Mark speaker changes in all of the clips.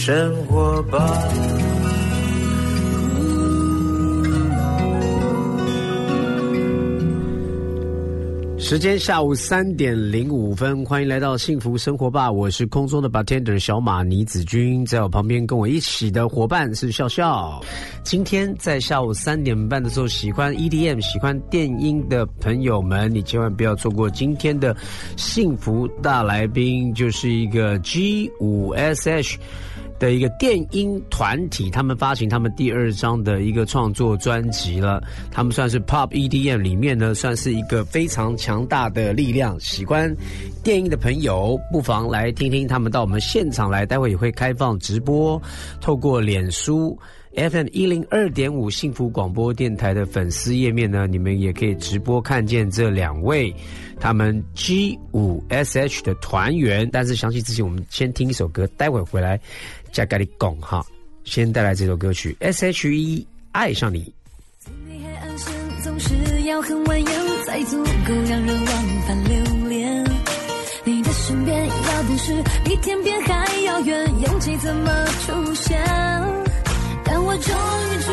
Speaker 1: 生活吧。时间下午三点零五分，欢迎来到幸福生活吧！我是空中的 bartender 小马倪子君，在我旁边跟我一起的伙伴是笑笑。今天在下午三点半的时候，喜欢 EDM、喜欢电音的朋友们，你千万不要错过今天的幸福大来宾，就是一个 G 五 SH。的一个电音团体，他们发行他们第二张的一个创作专辑了。他们算是 Pop EDM 里面呢，算是一个非常强大的力量。喜欢电音的朋友，不妨来听听他们到我们现场来。待会也会开放直播，透过脸书 FM 一零二点五幸福广播电台的粉丝页面呢，你们也可以直播看见这两位他们 G 五 SH 的团员。但是详细之前，我们先听一首歌，待会回来。加咖喱贡哈，先带来这首歌曲《S.H.E 爱上你》。
Speaker 2: 黑暗线总是要很蜿蜒，才足够让人往返流。你的身边要不是比天边还遥远，勇气怎么出现？当我终于住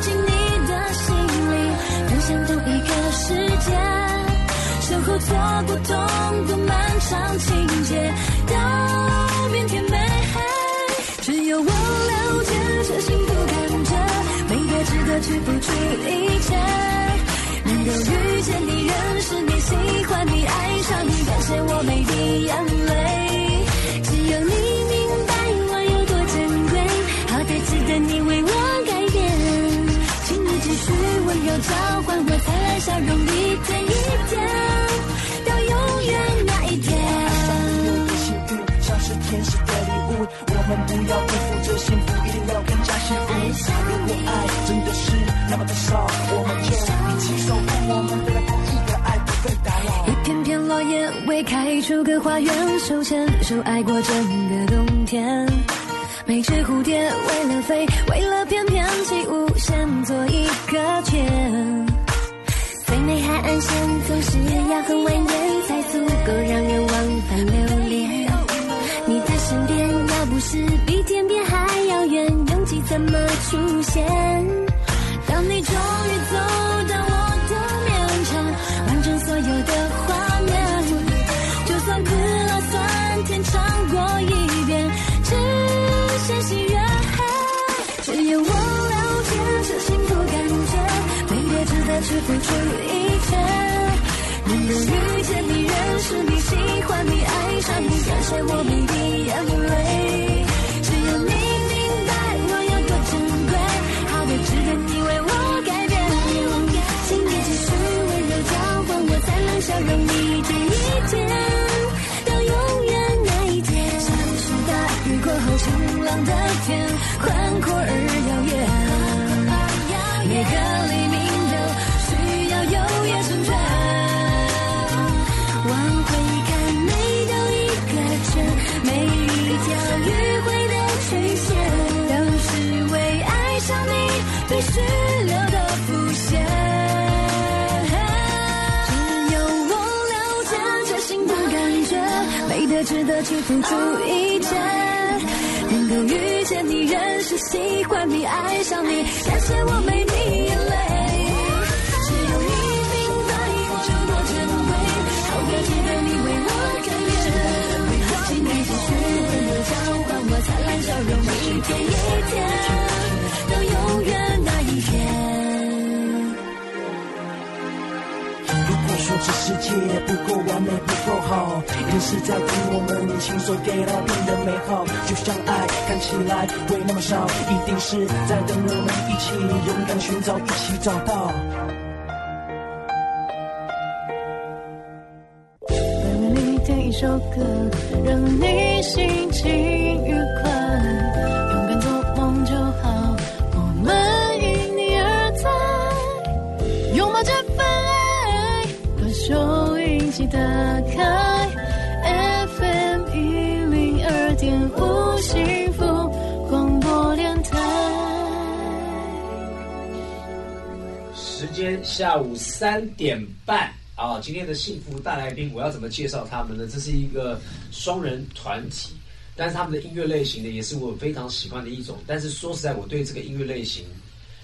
Speaker 2: 进你的心里，分享同一个世界，身后错过痛过漫长情节，到变甜。有我了解这幸福感觉，每个值得去付出一切。能够遇见你，认识你，喜欢你，爱上你，感谢我每滴眼泪。只有你
Speaker 3: 个
Speaker 2: 花园，手牵手爱过整个冬天。每只蝴蝶为了飞，为了翩翩起舞，先做一个圈。最美海岸线总是要很蜿蜒，才足够让人往返流连。你的身边要不是比天边还遥远，勇气怎么出现？当你终于走一切。能够遇见你，认识你，喜欢你，爱上你，感谢我每滴眼泪。只有你明白我有多珍贵，好的值得你为我改变。请你继续温柔交换我灿烂笑容，一天一天，到永远那一天。像是大雨过后晴朗的天，值得去付出一切。能够遇见你，认识、喜欢你，爱上你，感谢我每滴眼泪。只有你明白我有多珍贵，好的值得你为我改变。请你继续温柔交换我灿烂笑容，一天，
Speaker 3: 也不够完美，不够好，一定是在等我们亲手给它变得美好。就像爱看起来会那么少，一定是在等我们一起勇敢寻找，一起找到。
Speaker 2: 为你点一首歌，让你心情
Speaker 1: 下午三点半啊！今天的幸福大来宾，我要怎么介绍他们呢？这是一个双人团体，但是他们的音乐类型呢，也是我非常喜欢的一种。但是说实在，我对这个音乐类型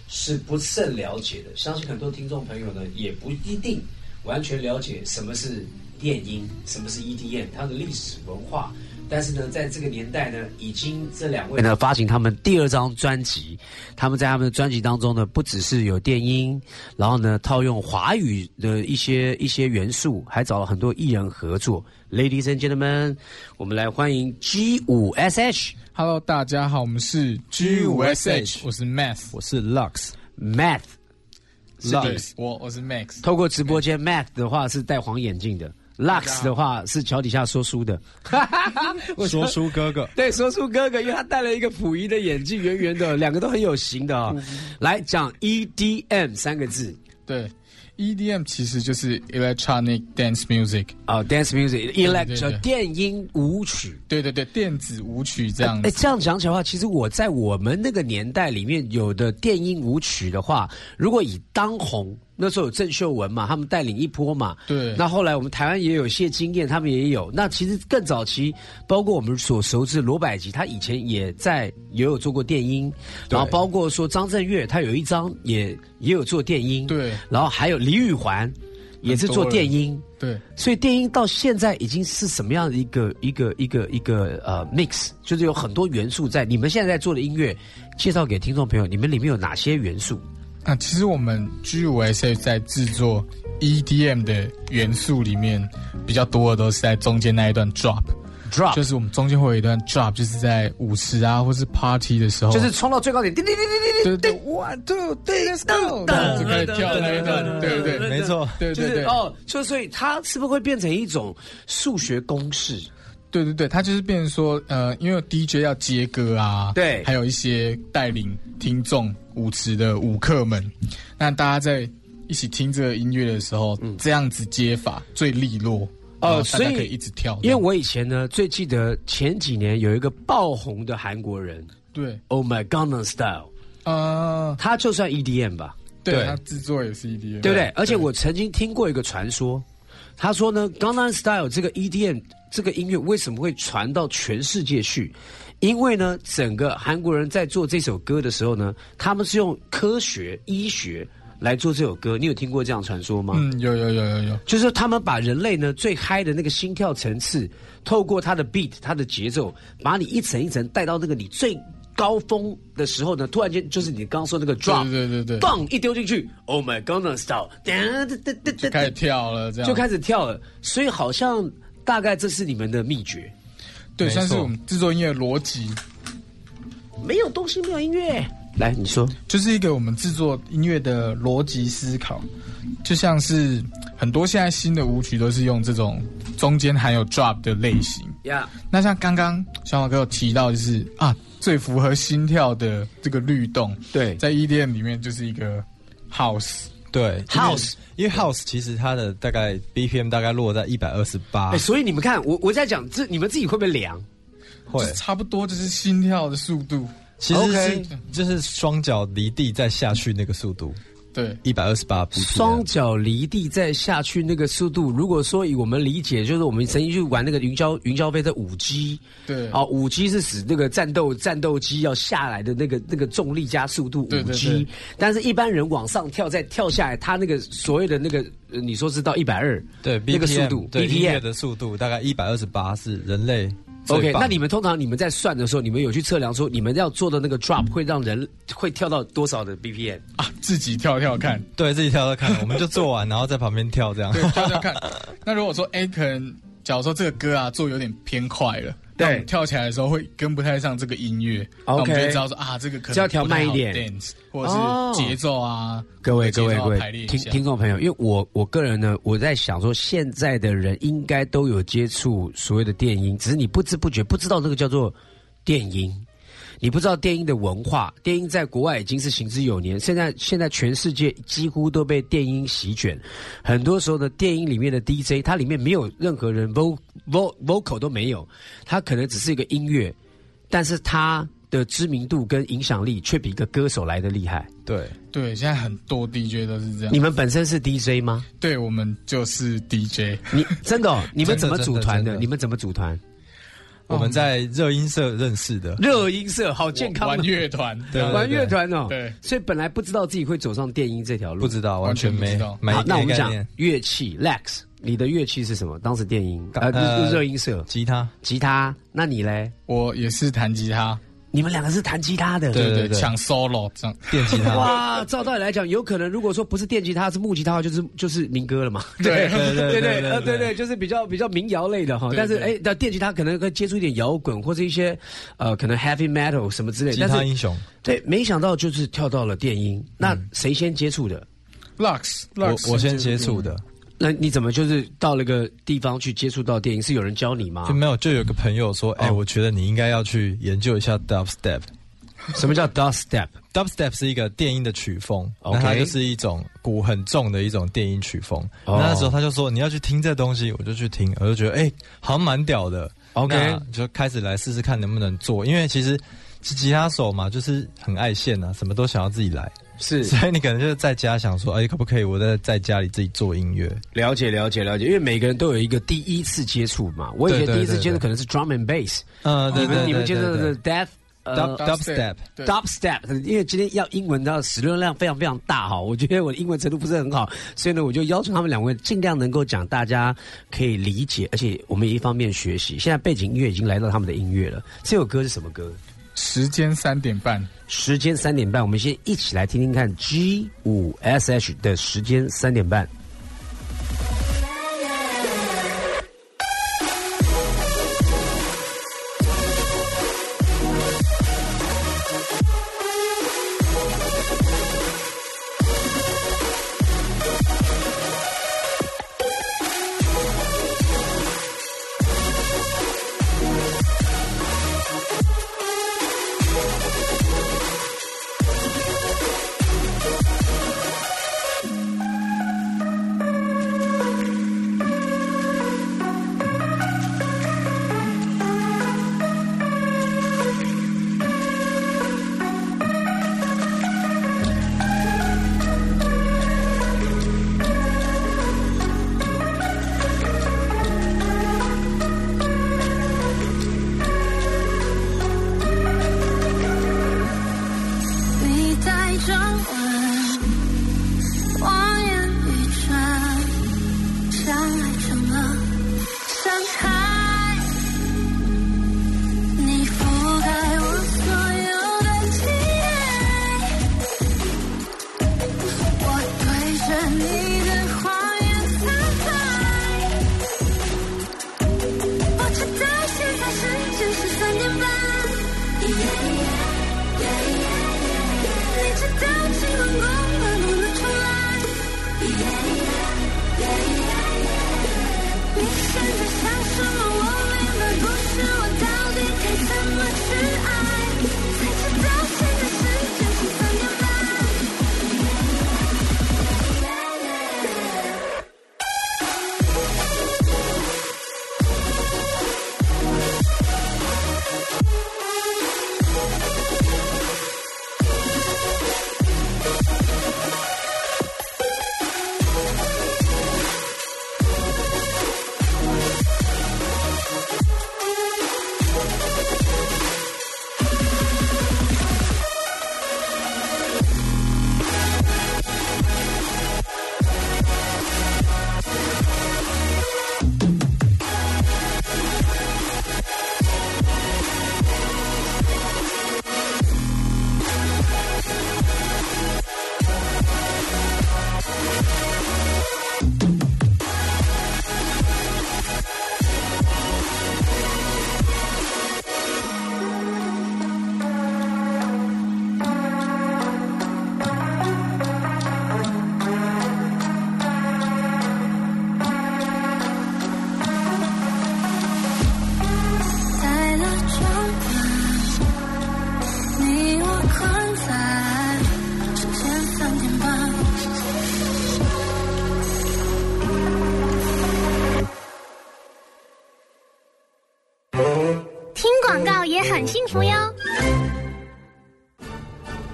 Speaker 1: 是不甚了解的。相信很多听众朋友呢，也不一定完全了解什么是电音，什么是 EDM，它的历史文化。但是呢，在这个年代呢，已经这两位呢发行他们第二张专辑，他们在他们的专辑当中呢，不只是有电音，然后呢套用华语的一些一些元素，还找了很多艺人合作。Ladies and gentlemen，我们来欢迎 G 五 SH。
Speaker 4: Hello，大家好，我们是 G 五 SH，我是 Math，
Speaker 5: 我是
Speaker 1: Lux，Math，Lux，，
Speaker 4: 我我是 Max。
Speaker 1: 透过直播间，Math 的话是戴黄眼镜的，Lux 的话是脚底下说书的。
Speaker 5: 说书哥哥，
Speaker 1: 对，说书哥哥，因为他戴了一个溥仪的眼镜，圆圆的，两个都很有型的啊、来讲 EDM 三个字。
Speaker 4: 对，EDM 其实就是 Electronic Dance Music，
Speaker 1: 啊、d a n c e music、
Speaker 4: 对。
Speaker 1: electro
Speaker 4: 对
Speaker 1: 电音舞曲。
Speaker 4: 对对对，电子舞曲这样
Speaker 1: 哎，
Speaker 4: 子。
Speaker 1: 这样讲起来的话，其实我在我们那个年代里面，有的电音舞曲的话，如果以当红，那时候有郑秀文嘛，他们带领一波嘛。
Speaker 4: 对
Speaker 1: 那后来我们台湾也有一些经验，他们也有。那其实更早期，包括我们所熟知的罗百吉，他以前也在也有做过电音，然后包括说张震岳，他有一张也也有做电音。
Speaker 4: 对
Speaker 1: 然后还有李宇环，也是做电音。
Speaker 4: 对，
Speaker 1: 所以电音到现在已经是什么样的一个一个一个一个呃 mix，就是有很多元素在。你们现在在做的音乐，介绍给听众朋友，你们里面有哪些元素？
Speaker 4: 那其实我们 G 五 SH 在制作 EDM 的元素里面，比较多的都是在中间那一段
Speaker 1: drop，drop
Speaker 4: 就是我们中间会有一段 drop，就是在舞池啊或是 party 的时候，
Speaker 1: 就是冲到最高点，叮叮叮叮叮
Speaker 4: 对对。对，one two three let's go，这样子开始跳那一段，对对对，
Speaker 5: 没错，
Speaker 4: 对对对，
Speaker 1: 是哦，就所以它是不是会变成一种数学公式？
Speaker 4: 对对对，它就是变成说，呃，因为 DJ 要接歌啊，
Speaker 1: 对
Speaker 4: 还有一些带领听众舞池的舞客们，那大家在一起听这个音乐的时候，这样子接法最利落，
Speaker 1: 哦
Speaker 4: 大
Speaker 1: 所以
Speaker 4: 家可以一直跳，
Speaker 1: 因为我以前呢，最记得前几年有一个爆红的韩国人
Speaker 4: 对
Speaker 1: ，，Oh my Gangnam Style，
Speaker 4: 呃，
Speaker 1: 他就算 EDM 吧。
Speaker 5: 对
Speaker 4: 对。他制作也是 EDM，
Speaker 1: 对不对？而且我曾经听过一个传说，他说呢，Gangnam Style 这个 EDM 这个音乐为什么会传到全世界去？因为呢，整个韩国人在做这首歌的时候呢，他们是用科学医学来做这首歌。你有听过这样传说吗？
Speaker 4: 嗯，有有有有有，
Speaker 1: 就是他们把人类呢最嗨的那个心跳层次，透过它的 beat、它的节奏，把你一层一层带到那个你最高峰的时候呢，突然间就是你刚刚说那个 drop，
Speaker 4: 对对对对，
Speaker 1: 棒一丢进去，Oh my Gangnam Style，噔噔噔噔噔
Speaker 4: 就开始跳了，这样
Speaker 1: 就开始跳了。所以好像大概这是你们的秘诀，
Speaker 4: 对，算是我们制作音乐的逻辑，
Speaker 1: 没有东西没有音乐。来，你说，
Speaker 4: 就是一个我们制作音乐的逻辑思考，就像是很多现在新的舞曲都是用这种中间含有 drop 的类型。
Speaker 1: 呀、
Speaker 4: 那像刚刚小马哥有提到，就是啊，最符合心跳的这个律动，
Speaker 1: 对
Speaker 4: 在 EDM 里面就是一个 house。
Speaker 5: 对
Speaker 1: House
Speaker 5: 因为 House 其实它的大概 BPM 大概落在一百二十八
Speaker 1: 哎，，所以你们看，我我在讲这，你们自己会不会量？
Speaker 5: 会。
Speaker 4: 差不多就是心跳的速度，
Speaker 5: 其实是就是双脚离地再下去那个速度，
Speaker 4: 对。
Speaker 5: 一百二十八
Speaker 1: 双脚离地再下去那个速度，如果说以我们理解，就是我们曾经去玩那个云霄云霄飞的五 G，
Speaker 4: 对。
Speaker 1: 啊，五 G 是指那个战斗战斗机要下来的那个那个重力加速度五 G，但是一般人往上跳再跳下来，他那个所谓的那个，呃你说是到一百二，
Speaker 5: 对
Speaker 1: 那个速度
Speaker 5: 对。音乐
Speaker 1: BPM。
Speaker 5: 的速度大概一百二十八是人类最
Speaker 1: OK，那你们通常你们在算的时候，你们有去测量说你们要做的那个 drop 会让人会跳到多少的 BPM？
Speaker 4: 啊，自己跳跳看，
Speaker 5: 对自己跳跳看，我们就做完然后在旁边跳这样。
Speaker 4: 对，跳跳看。那如果说哎，可能假如说这个歌啊做有点偏快了。
Speaker 1: 对。
Speaker 4: 跳起来的时候会跟不太上这个音乐那我们就会知道说啊，这个可能
Speaker 1: 就要调慢一点。
Speaker 4: 或者
Speaker 1: 哦。
Speaker 4: 是节奏啊。
Speaker 1: 各位各位各位听听众朋友，因为我我个人呢，我在想说，现在的人应该都有接触所谓的电音，只是你不知不觉不知道这个叫做电音，你不知道电音的文化。电音在国外已经是行之有年，现在现在全世界几乎都被电音席卷。很多时候的，电音里面的 DJ，它里面没有任何人 vo vo vocal 都没有，它可能只是一个音乐，但是它的知名度跟影响力却比一个歌手来的厉害。
Speaker 5: 对，
Speaker 4: 对，现在很多 DJ 都是这样
Speaker 1: 你。们本身是 DJ 吗？
Speaker 4: 对，我们就是 DJ。
Speaker 1: 你 真的、哦？你们怎么组团的？
Speaker 5: 真的的
Speaker 1: 你们怎么组团？
Speaker 5: 我们在热音社认识的。
Speaker 1: 热音社好健康，
Speaker 4: 玩乐团，
Speaker 5: 对
Speaker 1: 玩乐团哦。
Speaker 4: 对，
Speaker 1: 所以本来不知道自己会走上电音这条路，
Speaker 5: 不知道，完全没没
Speaker 1: 好，那我们讲乐器，Lex，你的乐器是什么？当时电音呃
Speaker 5: 呃
Speaker 1: 热音社，
Speaker 5: 吉他，
Speaker 1: 吉他。那你嘞？
Speaker 4: 我也是弹吉他，
Speaker 1: 你们两个是弹吉他的，
Speaker 5: 对对对
Speaker 4: 抢 solo 这样。
Speaker 5: 电吉他。
Speaker 1: 哇，照道理来讲，有可能如果说不是电吉他，是木吉他的话，就是就是民歌了嘛。
Speaker 4: 对
Speaker 1: 对
Speaker 5: 对对对
Speaker 1: 对呃对
Speaker 5: 对
Speaker 1: 对，就是比较比较民谣类的哈。但是哎，那电吉他可能会接触一点摇滚或者一些呃可能 heavy metal 什么之类的。
Speaker 5: 吉
Speaker 1: 但是
Speaker 5: 他英雄，
Speaker 1: 对，没想到就是跳到了电音。那谁先接触的
Speaker 4: ？Lux，
Speaker 5: 我
Speaker 4: Lux
Speaker 5: 我先接触的，
Speaker 1: 那你怎么就是到了个地方去接触到电影？是有人教你吗
Speaker 5: 就？没有就有个朋友说，哎，
Speaker 1: 哦
Speaker 5: 我觉得你应该要去研究一下 dubstep。
Speaker 1: 什么叫
Speaker 5: dubstep？Dubstep 是一个电音的曲风那它就是一种鼓很重的一种电音曲风。
Speaker 1: 哦
Speaker 5: 那那时候他就说你要去听这东西，我就去听，我就觉得哎、好像蛮屌的。
Speaker 1: OK
Speaker 5: 那就开始来试试看能不能做，因为其实是吉他手嘛，就是很爱现啊，什么都想要自己来，
Speaker 1: 是
Speaker 5: 所以你可能就是在家想说，哎、可不可以我在在家里自己做音乐？
Speaker 1: 了解了解了解，因为每个人都有一个第一次接触嘛。我以前第一次接触可能是 drum and bass，
Speaker 5: 呃，对
Speaker 1: 你们你们接触的是 death 呃
Speaker 5: Dub dubstep。
Speaker 4: 对
Speaker 1: dubstep，因为今天要英文的使用量非常非常大哈，我觉得我的英文程度不是很好，所以呢，我就要求他们两位尽量能够讲大家可以理解，而且我们一方面学习。现在背景音乐已经来到他们的音乐了，这首歌是什么歌？
Speaker 4: 时间三点半，
Speaker 1: 时间三点半，我们先一起来听听看 G 五 SH 的时间三点半。
Speaker 6: 很幸福哟。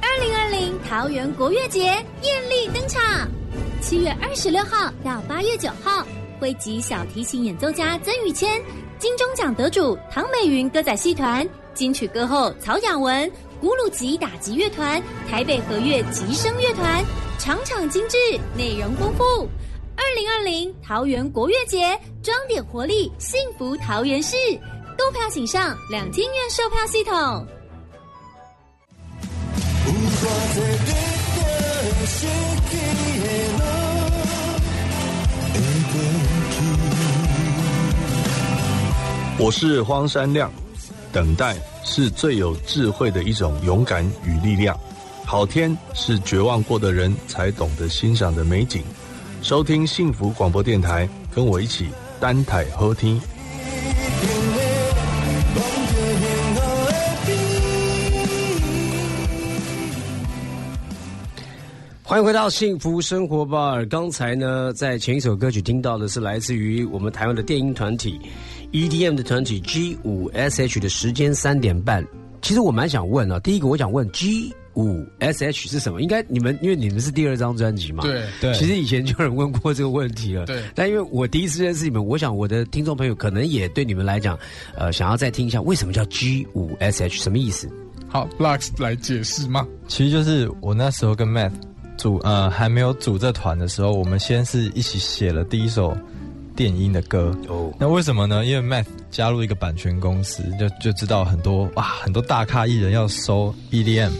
Speaker 6: 二零二零桃园国乐节艳丽登场，七月二十六号到八月九号，
Speaker 7: 汇集小提琴演奏家曾宇谦、金钟奖得主唐美云歌仔戏团、金曲歌后曹雅文、古鲁吉打击乐团、台北和乐吉声乐团，场场精致，内容丰富。二零二零桃园国乐节，装点活力，幸福桃园市。购票请上两厅院售票系统。
Speaker 8: 我是荒山亮，等待是最有智慧的一种勇敢与力量。好天是绝望过的人才懂得欣赏的美景。收听幸福广播电台，跟我一起单台喝听。
Speaker 1: 欢迎回到幸福生活吧。刚才呢，在前一首歌曲听到的是来自于我们台湾的电音团体 EDM 的团体 G 五 SH 的时间三点半。其实我蛮想问啊，第一个我想问 G 五 SH 是什么？应该你们因为你们是第二张专辑嘛？
Speaker 4: 对
Speaker 5: 对
Speaker 1: 其实以前就有人问过这个问题了。
Speaker 4: 对
Speaker 1: 但因为我第一次认识你们，我想我的听众朋友可能也对你们来讲，呃，想要再听一下为什么叫 G 五 SH 什么意思？
Speaker 4: 好，Lux 来解释吗？
Speaker 5: 其实就是我那时候跟 Matt 组呃还没有组这团的时候，我们先是一起写了第一首电音的歌。
Speaker 1: 哦，
Speaker 5: 那为什么呢？因为 Math 加入一个版权公司，就就知道很多哇很多大咖艺人要收 EDM，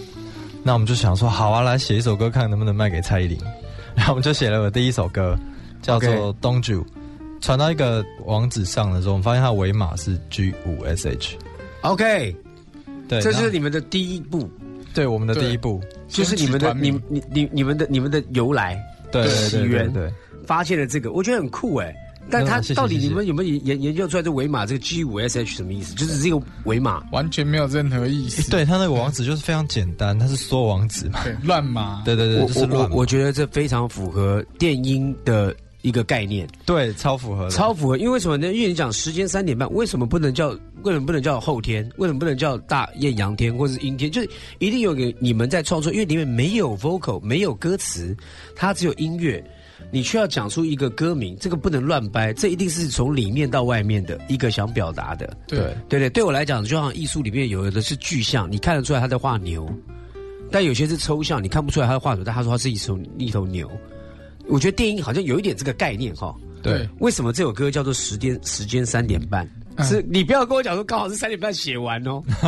Speaker 5: 那我们就想说好啊，来写一首歌看能不能卖给蔡依林。然后我们就写了我第一首歌，叫做东主》。传到一个网址上的时候，我们发现它尾码是 G 五 SH。
Speaker 1: OK，
Speaker 5: 对，
Speaker 1: 这就是你们的第一步，
Speaker 5: 对我们的第一步。
Speaker 1: 就是你们的你你你你们的你们的由来。
Speaker 5: 对对
Speaker 1: 起源
Speaker 5: 对对对。
Speaker 1: 发现了这个，我觉得很酷哎。但它
Speaker 5: 嗯谢谢
Speaker 1: 到底你们有没有研研究出来这伪码这个 G 五 SH 什么意思？就是这个伪码
Speaker 4: 完全没有任何意思。
Speaker 5: 对，它那个网址就是非常简单，它是缩网址嘛。
Speaker 4: 乱码。
Speaker 5: 对对对，
Speaker 1: 我我
Speaker 5: 就是乱
Speaker 1: 我我觉得这非常符合电音的一个概念，
Speaker 5: 对超符合的，
Speaker 1: 超符合。因为为什么呢？因为你讲时间三点半，为什么不能叫？为什么不能叫后天？为什么不能叫大艳阳天或者是阴天？就是一定有个你们在创作，因为里面没有 vocal，没有歌词，它只有音乐。你需要讲出一个歌名，这个不能乱掰，这一定是从里面到外面的一个想表达的。
Speaker 4: 对
Speaker 1: 对对，对我来讲，就像艺术里面有的是具象，你看得出来他在画牛，但有些是抽象，你看不出来他在画什么，但他说他是一头一头牛。我觉得电影好像有一点这个概念哈。
Speaker 5: 对
Speaker 1: 为什么这首歌叫做时间时间三点半？是你不要跟我讲说刚好是三点半写完哦，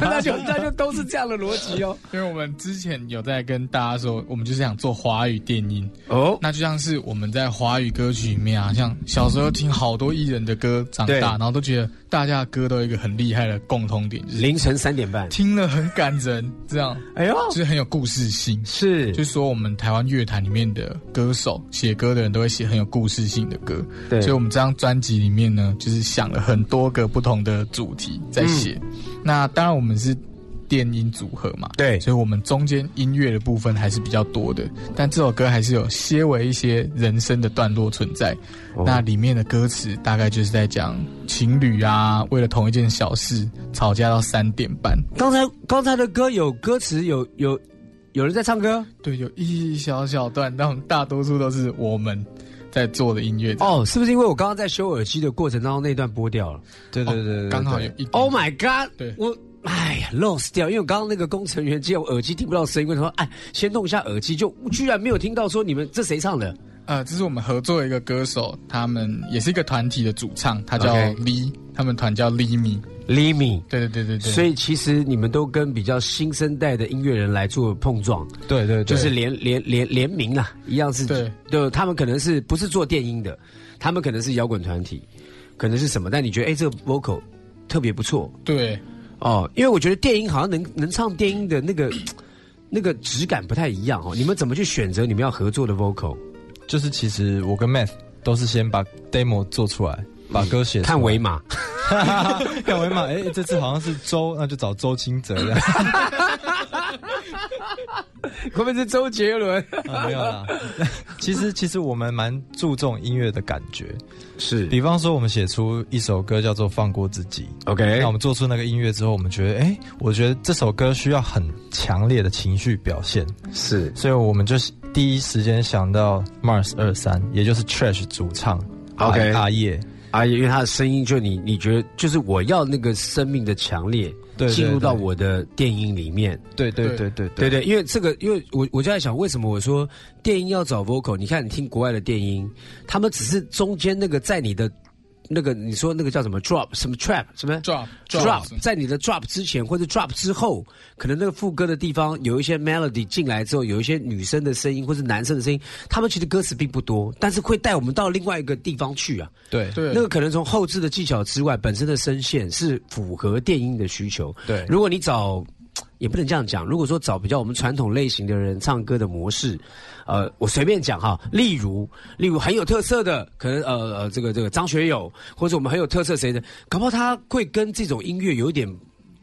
Speaker 1: 那就那就都是这样的逻辑哦。
Speaker 4: 因为我们之前有在跟大家说，我们就是想做华语电音，
Speaker 1: 哦，
Speaker 4: 那就像是我们在华语歌曲里面啊，像小时候听好多艺人的歌长大，然后都觉得大家的歌都有一个很厉害的共通点，就是
Speaker 1: 凌晨三点半，
Speaker 4: 听了很感人，这样。
Speaker 1: 哎呦，
Speaker 4: 就是很有故事性。
Speaker 1: 是。
Speaker 4: 就是说，我们台湾乐坛里面的歌手写歌的人都会写很有故事性的歌，
Speaker 1: 对。
Speaker 4: 所以我们这张专辑里面呢，就是想了很多个不同的主题在写。那当然，我们是电音组合嘛，
Speaker 1: 对
Speaker 4: 所以我们中间音乐的部分还是比较多的，但这首歌还是有些为一些人生的段落存在。
Speaker 1: 哦
Speaker 4: 那里面的歌词大概就是在讲情侣啊，为了同一件小事吵架到三点半。
Speaker 1: 刚才刚才的歌有歌词，有有有人在唱歌
Speaker 4: 对，有一小小段，但大多数都是我们在做的音乐。
Speaker 1: 哦，是不是因为我刚刚在修耳机的过程当中那段播掉了
Speaker 5: 对对对对对，
Speaker 4: 刚好有一点
Speaker 1: ？Oh my god！
Speaker 4: 对
Speaker 1: 我。哎呀，lost 掉，因为我刚刚那个工程员接我耳机听不到声音，为什么？哎，先弄一下耳机，就居然没有听到说你们这谁唱的？
Speaker 4: 呃，这是我们合作的一个歌手，他们也是一个团体的主唱，他叫 Lee，他们团叫 Limi。
Speaker 1: Limi，。
Speaker 4: 对对对对对，
Speaker 1: 所以其实你们都跟比较新生代的音乐人来做碰撞，
Speaker 5: 对对对，
Speaker 1: 就是联联联联名啊，一样是
Speaker 4: 对。
Speaker 1: 对，他们可能是不是做电音的，他们可能是摇滚团体，可能是什么，但你觉得哎这个 vocal 特别不错。
Speaker 4: 对。
Speaker 1: 哦，因为我觉得电音好像能能唱电音的那个 那个质感不太一样哦，你们怎么去选择你们要合作的 vocal？
Speaker 5: 就是其实我跟 Math 都是先把 demo 做出来，把歌写
Speaker 1: 看维码，
Speaker 5: 看维码，哎、这次好像是周，那就找周清哲这样。
Speaker 1: 会不会是周杰伦？
Speaker 5: 啊、没有啦，其实其实我们蛮注重音乐的感觉，
Speaker 1: 是。
Speaker 5: 比方说我们写出一首歌叫做《放过自己》
Speaker 1: OK，
Speaker 5: 那我们做出那个音乐之后，我们觉得，哎、我觉得这首歌需要很强烈的情绪表现，
Speaker 1: 是。
Speaker 5: 所以我们就第一时间想到 Mars 二三，也就是 Trash 主唱阿
Speaker 1: OK
Speaker 5: 阿叶，
Speaker 1: 啊，因为他的声音就你你觉得就是我要那个生命的强烈，
Speaker 5: 对对
Speaker 1: 进入到我的电音里面。
Speaker 5: 对对
Speaker 4: 对
Speaker 5: 对对
Speaker 1: 对对，因为这个，因为我我就在想，为什么我说电音要找 vocal？你看，你听国外的电音，他们只是中间那个在你的那个你说那个叫什么？drop 什么？trap 什么
Speaker 4: ？Drop
Speaker 1: drop 在你的 drop 之前或者 drop 之后，可能那个副歌的地方有一些 melody 进来之后，有一些女生的声音或是男生的声音，他们其实歌词并不多，但是会带我们到另外一个地方去啊。
Speaker 5: 对。
Speaker 4: 对。
Speaker 1: 那个可能从后置的技巧之外，本身的声线是符合电音的需求。
Speaker 5: 对。
Speaker 1: 如果你找，也不能这样讲。如果说找比较我们传统类型的人唱歌的模式，呃，我随便讲哈，例如，例如很有特色的，可能呃呃，这个这个张学友，或者我们很有特色谁的，搞不好他会跟这种音乐有一点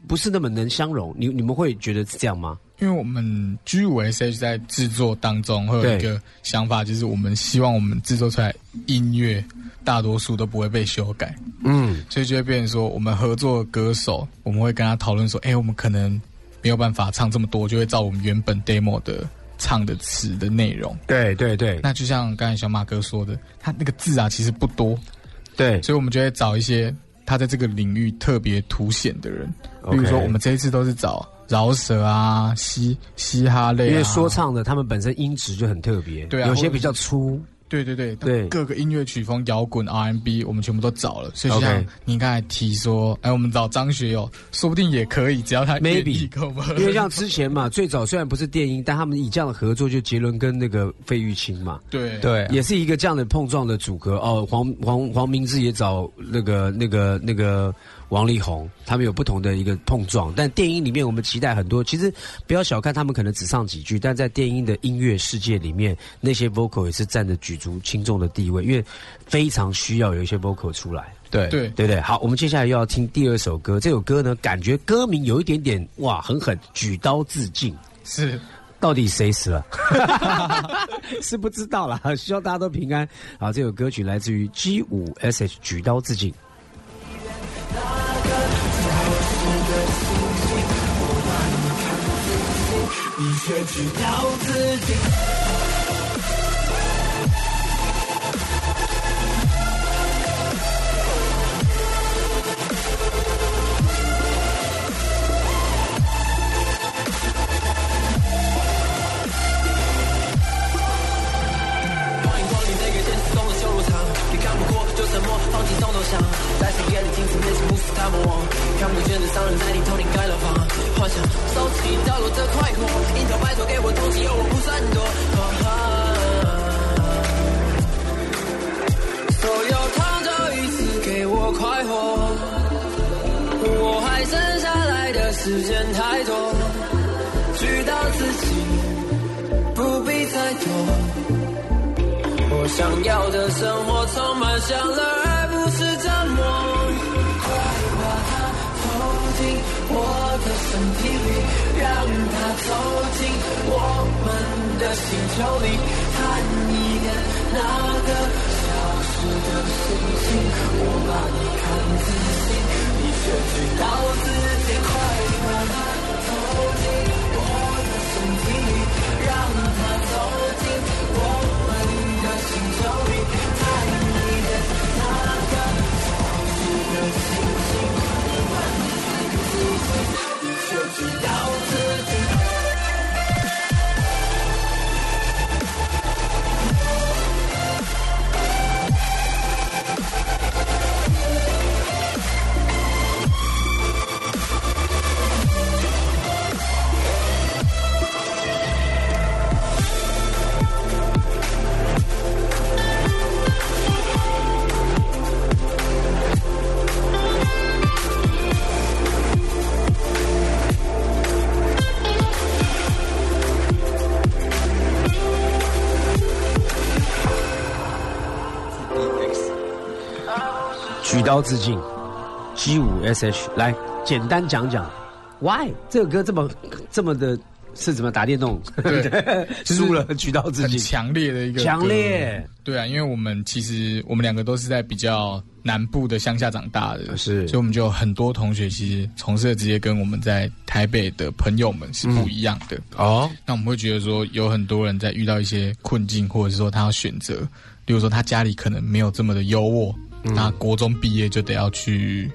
Speaker 1: 不是那么能相容。你你们会觉得是这样吗？
Speaker 4: 因为我们 G 五 S H 在制作当中会有一个想法，就是我们希望我们制作出来音乐大多数都不会被修改，
Speaker 1: 嗯，
Speaker 4: 所以就会变成说，我们合作的歌手，我们会跟他讨论说，哎、我们可能没有办法唱这么多，就会照我们原本 demo 的唱的词的内容。
Speaker 1: 对对对。
Speaker 4: 那就像刚才小马哥说的，他那个字啊其实不多，
Speaker 1: 对，
Speaker 4: 所以我们就会找一些他在这个领域特别凸显的人，比如说我们这一次都是找饶舌啊、嘻嘻哈类啊，
Speaker 1: 因为说唱的他们本身音质就很特别，
Speaker 4: 对啊
Speaker 1: 有些比较粗，
Speaker 4: 对对对
Speaker 1: 对
Speaker 4: 各个音乐曲风，摇滚、RMB，我们全部都找了。所以像你刚才提说，哎，我们找张学友，说不定也可以，只要他
Speaker 1: Maybe。因为像之前嘛，最早虽然不是电音，但他们以这样的合作，就杰伦跟那个费玉清嘛，
Speaker 4: 对
Speaker 5: 对，
Speaker 1: 也是一个这样的碰撞的组合哦。黄黄黄明志也找那个那个那个王力宏，他们有不同的一个碰撞。但电影里面，我们期待很多。其实不要小看他们，可能只唱几句，但在电音的音乐世界里面，那些 vocal 也是占着举足轻重的地位，因为非常需要有一些 vocal 出来。
Speaker 5: 对
Speaker 4: 对
Speaker 1: 对不对？好，我们接下来又要听第二首歌。这首歌呢，感觉歌名有一点点哇，很狠，举刀自尽。
Speaker 4: 是
Speaker 1: 到底谁死了？是不知道啦，希望大家都平安。好，这首歌曲来自于 G 五 S H 举刀自尽。
Speaker 3: 你却知道自己欢迎光临这个现实中的修罗场，你看不过就沉默，放弃从头想，在深夜里镜子面前目视他们望，看不见的商人在你头顶盖了房，幻想收起掉落的快活，樱桃拜托给我东西，有我不算多。啊所有痛就一次给我快活，我还剩下来的时间太多，举到自己，不必再多。我想要的生活充满享乐，而不是折磨。进我的身体里，让它走进我们的星球里，看一眼那个消失的星星。我把你看仔细，你却知道自己快慢慢走进我的身体里，看仔细，你却知道自己。
Speaker 1: 刀致敬，G 五 S H 来简单讲讲，Why？这个歌这么这么的是怎么打电动？
Speaker 4: 对。就是
Speaker 1: 输了举到自己，
Speaker 4: 很强烈的一个
Speaker 1: 强烈。
Speaker 4: 对啊，因为我们其实我们两个都是在比较南部的乡下长大的，
Speaker 1: 是。
Speaker 4: 所以我们就有很多同学其实从事的职业跟我们在台北的朋友们是不一样的。
Speaker 1: 哦，
Speaker 4: 那我们会觉得说，有很多人在遇到一些困境，或者是说他要选择，比如说他家里可能没有这么的优渥，那国中毕业就得要去，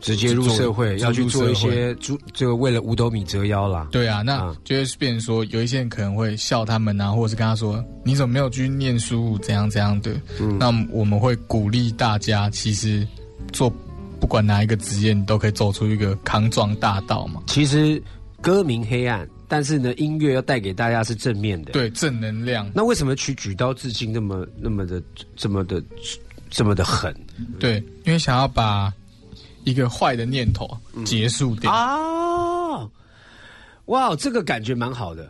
Speaker 1: 直接入社会，要去做一些猪，这个为了五斗米折腰啦。
Speaker 4: 对啊，那
Speaker 1: 啊
Speaker 4: 就会变成说，有一些人可能会笑他们啊，或者是跟他说，你怎么没有去念书，怎样怎样的。
Speaker 1: 嗯
Speaker 4: 那我们会鼓励大家，其实做不管哪一个职业，你都可以走出一个康庄大道嘛。
Speaker 1: 其实歌名黑暗，但是呢，音乐要带给大家是正面的。，
Speaker 4: 对，正能量。
Speaker 1: 那为什么取举刀致敬那么那么的这么的这么的狠
Speaker 4: 对，因为想要把一个坏的念头结束掉。
Speaker 1: 啊？哇，这个感觉蛮好的。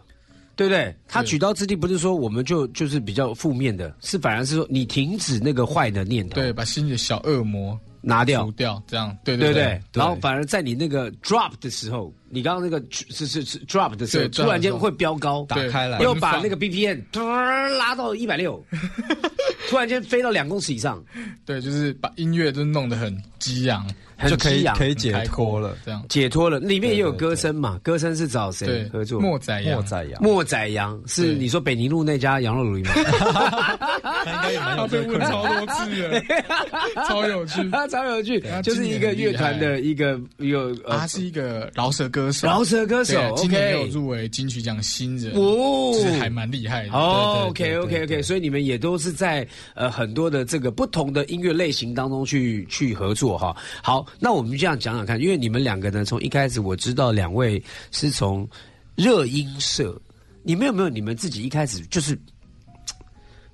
Speaker 1: 对不对？他举刀之地不是说我们就就是比较负面的，是反而是说你停止那个坏的念头，
Speaker 4: 对，把心里的小恶魔
Speaker 1: 拿掉。
Speaker 4: 除，掉，这样对对
Speaker 1: 对？然后反而在你那个 drop 的时候，你刚刚那个是是是 drop 的时候，突然间会飙高，
Speaker 4: 打
Speaker 5: 开来
Speaker 1: 又把那个 BPM 嘟儿拉到一百六，突然间飞到两公尺以上，
Speaker 4: 对，就是把音乐都弄得很激昂，
Speaker 1: 很
Speaker 5: 就可以可以解脱了。
Speaker 4: 这样。
Speaker 1: 解脱了。里面也有歌声嘛，歌声是找谁，合作？
Speaker 4: 莫宰羊，
Speaker 5: 莫宰羊，
Speaker 1: 莫宰羊是你说北宁路那家羊肉炉吗？
Speaker 5: 他
Speaker 4: 被问超多次了，超有趣。
Speaker 1: 他超有趣
Speaker 4: 他，
Speaker 1: 就是一个乐团的一个有呃
Speaker 4: 他是一个饶舌歌手，
Speaker 1: 饶舌歌手
Speaker 4: 对今年也有。入围金曲奖新人，
Speaker 1: 哦
Speaker 4: 是还蛮厉害的。
Speaker 1: 哦，OK OK
Speaker 5: 对
Speaker 1: OK，所以你们也都是在呃很多的这个不同的音乐类型当中去去合作哈。好，那我们这样讲讲看，因为你们两个呢，从一开始我知道两位是从热音社，你们有没有你们自己一开始就是，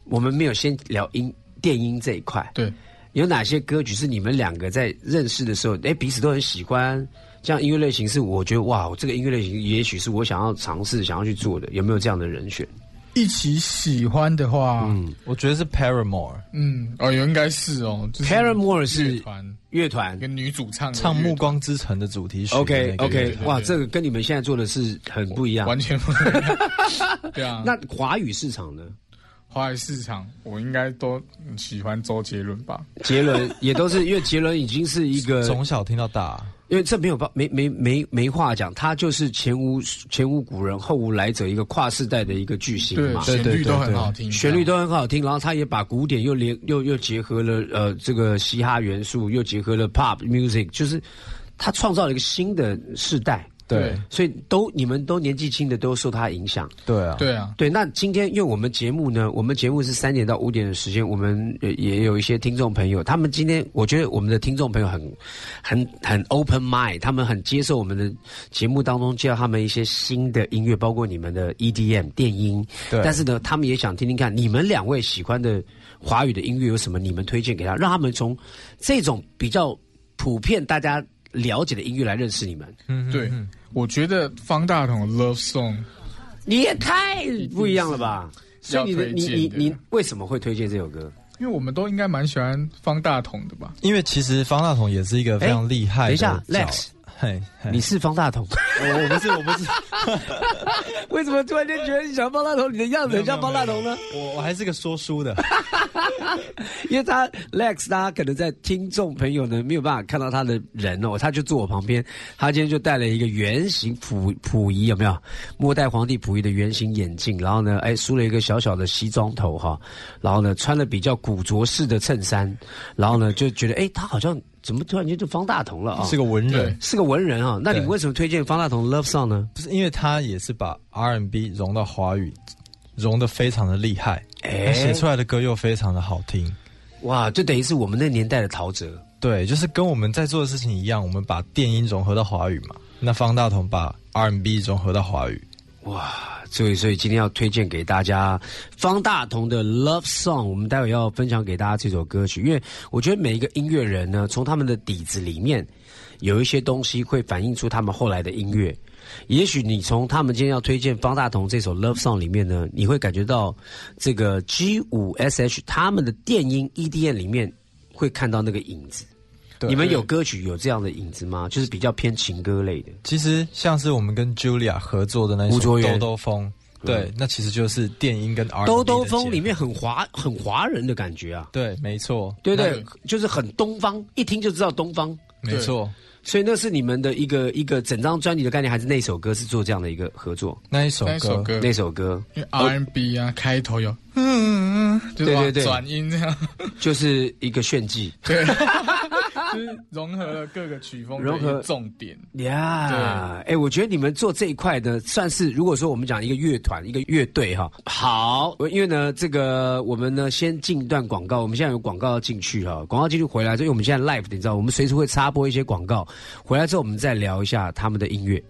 Speaker 1: 我们没有先聊音电音这一块，
Speaker 4: 对，
Speaker 1: 有哪些歌曲是你们两个在认识的时候，哎，彼此都很喜欢？这样音乐类型是我觉得哇，这个音乐类型也许是我想要尝试、想要去做的，有没有这样的人选？
Speaker 4: 一起喜欢的话，嗯
Speaker 5: 我觉得是 Paramore 嗯
Speaker 4: 哦，有应该是哦就是
Speaker 1: Paramore
Speaker 4: 乐
Speaker 1: 是
Speaker 4: 团
Speaker 1: 乐团
Speaker 4: 跟女主唱
Speaker 5: 唱《暮光之城》的主题曲
Speaker 1: OK OK，哇，
Speaker 4: 对
Speaker 1: 这个跟你们现在做的是很不一样。
Speaker 4: 完全不一样。对啊，
Speaker 1: 那华语市场呢？
Speaker 4: 华语市场我应该都喜欢周杰伦吧？
Speaker 1: 杰伦也都是，因为杰伦已经是一个，
Speaker 5: 从小听到大，
Speaker 1: 因为这没有办没没没没话讲，他就是前无前无古人后无来者，一个跨世代的一个巨星
Speaker 4: 对，
Speaker 1: 嘛。
Speaker 4: 旋律都很
Speaker 5: 对对
Speaker 4: 好听，
Speaker 1: 旋律都很好听，然后他也把古典又连又又结合了呃这个嘻哈元素，又结合了 pop music，就是他创造了一个新的世代。
Speaker 4: 对。
Speaker 1: 所以都你们都年纪轻的都受他影响。
Speaker 5: 对啊，
Speaker 4: 对啊，
Speaker 1: 对，那今天因为我们节目呢，我们节目是三点到五点的时间，我们也也有一些听众朋友，他们今天我觉得我们的听众朋友很很很 open mind，他们很接受我们的节目当中介绍他们一些新的音乐，包括你们的 EDM 电音，
Speaker 5: 对。
Speaker 1: 但是呢，他们也想听听看你们两位喜欢的华语的音乐有什么，你们推荐给他，让他们从这种比较普遍大家了解的音乐来认识你们。
Speaker 5: 嗯
Speaker 4: 对，我觉得方大同的 Love Song
Speaker 1: 你也太不一样了吧！所以你的你你你为什么会推荐这首歌？
Speaker 4: 因为我们都应该蛮喜欢方大同的吧？
Speaker 5: 因为其实方大同也是一个非常厉害的
Speaker 1: 等一下，Lex，
Speaker 5: 嘿，
Speaker 1: 你是方大同？
Speaker 5: 我我不是我不是，
Speaker 1: 为什么突然间觉得你想方大同？你的样子很像方大同呢？
Speaker 5: 我我还是个说书的，
Speaker 1: 因为他 Lex，大家可能在听众朋友呢没有办法看到他的人哦，他就坐我旁边，他今天就戴了一个圆形溥溥仪，有没有？末代皇帝溥仪的圆形眼镜，然后呢，哎，梳了一个小小的西装头哈，然后呢，穿了比较古着式的衬衫，然后呢，就觉得哎，他好像怎么突然间就方大同了啊？
Speaker 5: 是个文人，
Speaker 1: 是个文人啊，那你们为什么推荐方大同 Love Song 呢？
Speaker 5: 不是因为他也是把 R&B 融到华语，融的非常的厉害，
Speaker 1: 哎
Speaker 5: 写出来的歌又非常的好听。
Speaker 1: 哇，就等于是我们那年代的陶喆。
Speaker 5: 对，就是跟我们在做的事情一样，我们把电音融合到华语嘛。那方大同把 R&B 融合到华语，
Speaker 1: 哇，所以所以今天要推荐给大家方大同的 Love Song，我们待会要分享给大家这首歌曲，因为我觉得每一个音乐人呢，从他们的底子里面有一些东西会反映出他们后来的音乐。也许你从他们今天要推荐方大同这首 Love Song 里面呢，你会感觉到这个 G 五 SH 他们的电音 EDM 里面会看到那个影子。
Speaker 5: 对。
Speaker 1: 你们有歌曲有这样的影子吗？就是比较偏情歌类的。
Speaker 5: 其实像是我们跟 Julia 合作的那一首《兜兜风》，对，那其实就是电音跟 R
Speaker 1: 兜兜风里面很华很华人的感觉啊，
Speaker 5: 对，没错，
Speaker 1: 对对？就是很东方，一听就知道东方。
Speaker 5: 没错，
Speaker 1: 所以那是你们的一个一个整张专辑的概念，还是那首歌是做这样的一个合作？
Speaker 5: 那一首
Speaker 4: 歌。
Speaker 1: 那首歌。
Speaker 4: 因为 R&B 啊，开头有嗯，
Speaker 1: 对对对。
Speaker 4: 转音这样，
Speaker 1: 就是一个炫技。
Speaker 4: 对，就是融合了各个曲风
Speaker 1: 融合
Speaker 4: 重点。
Speaker 1: 呀。哎，我觉得你们做这一块呢，算是如果说我们讲一个乐团、一个乐队哈，好，因为呢，这个我们呢先进一段广告，我们现在有广告要进去哈，广告进去回来，所以我们现在 live，你知道，我们随时会插播一些广告，回来之后我们再聊一下他们的音乐。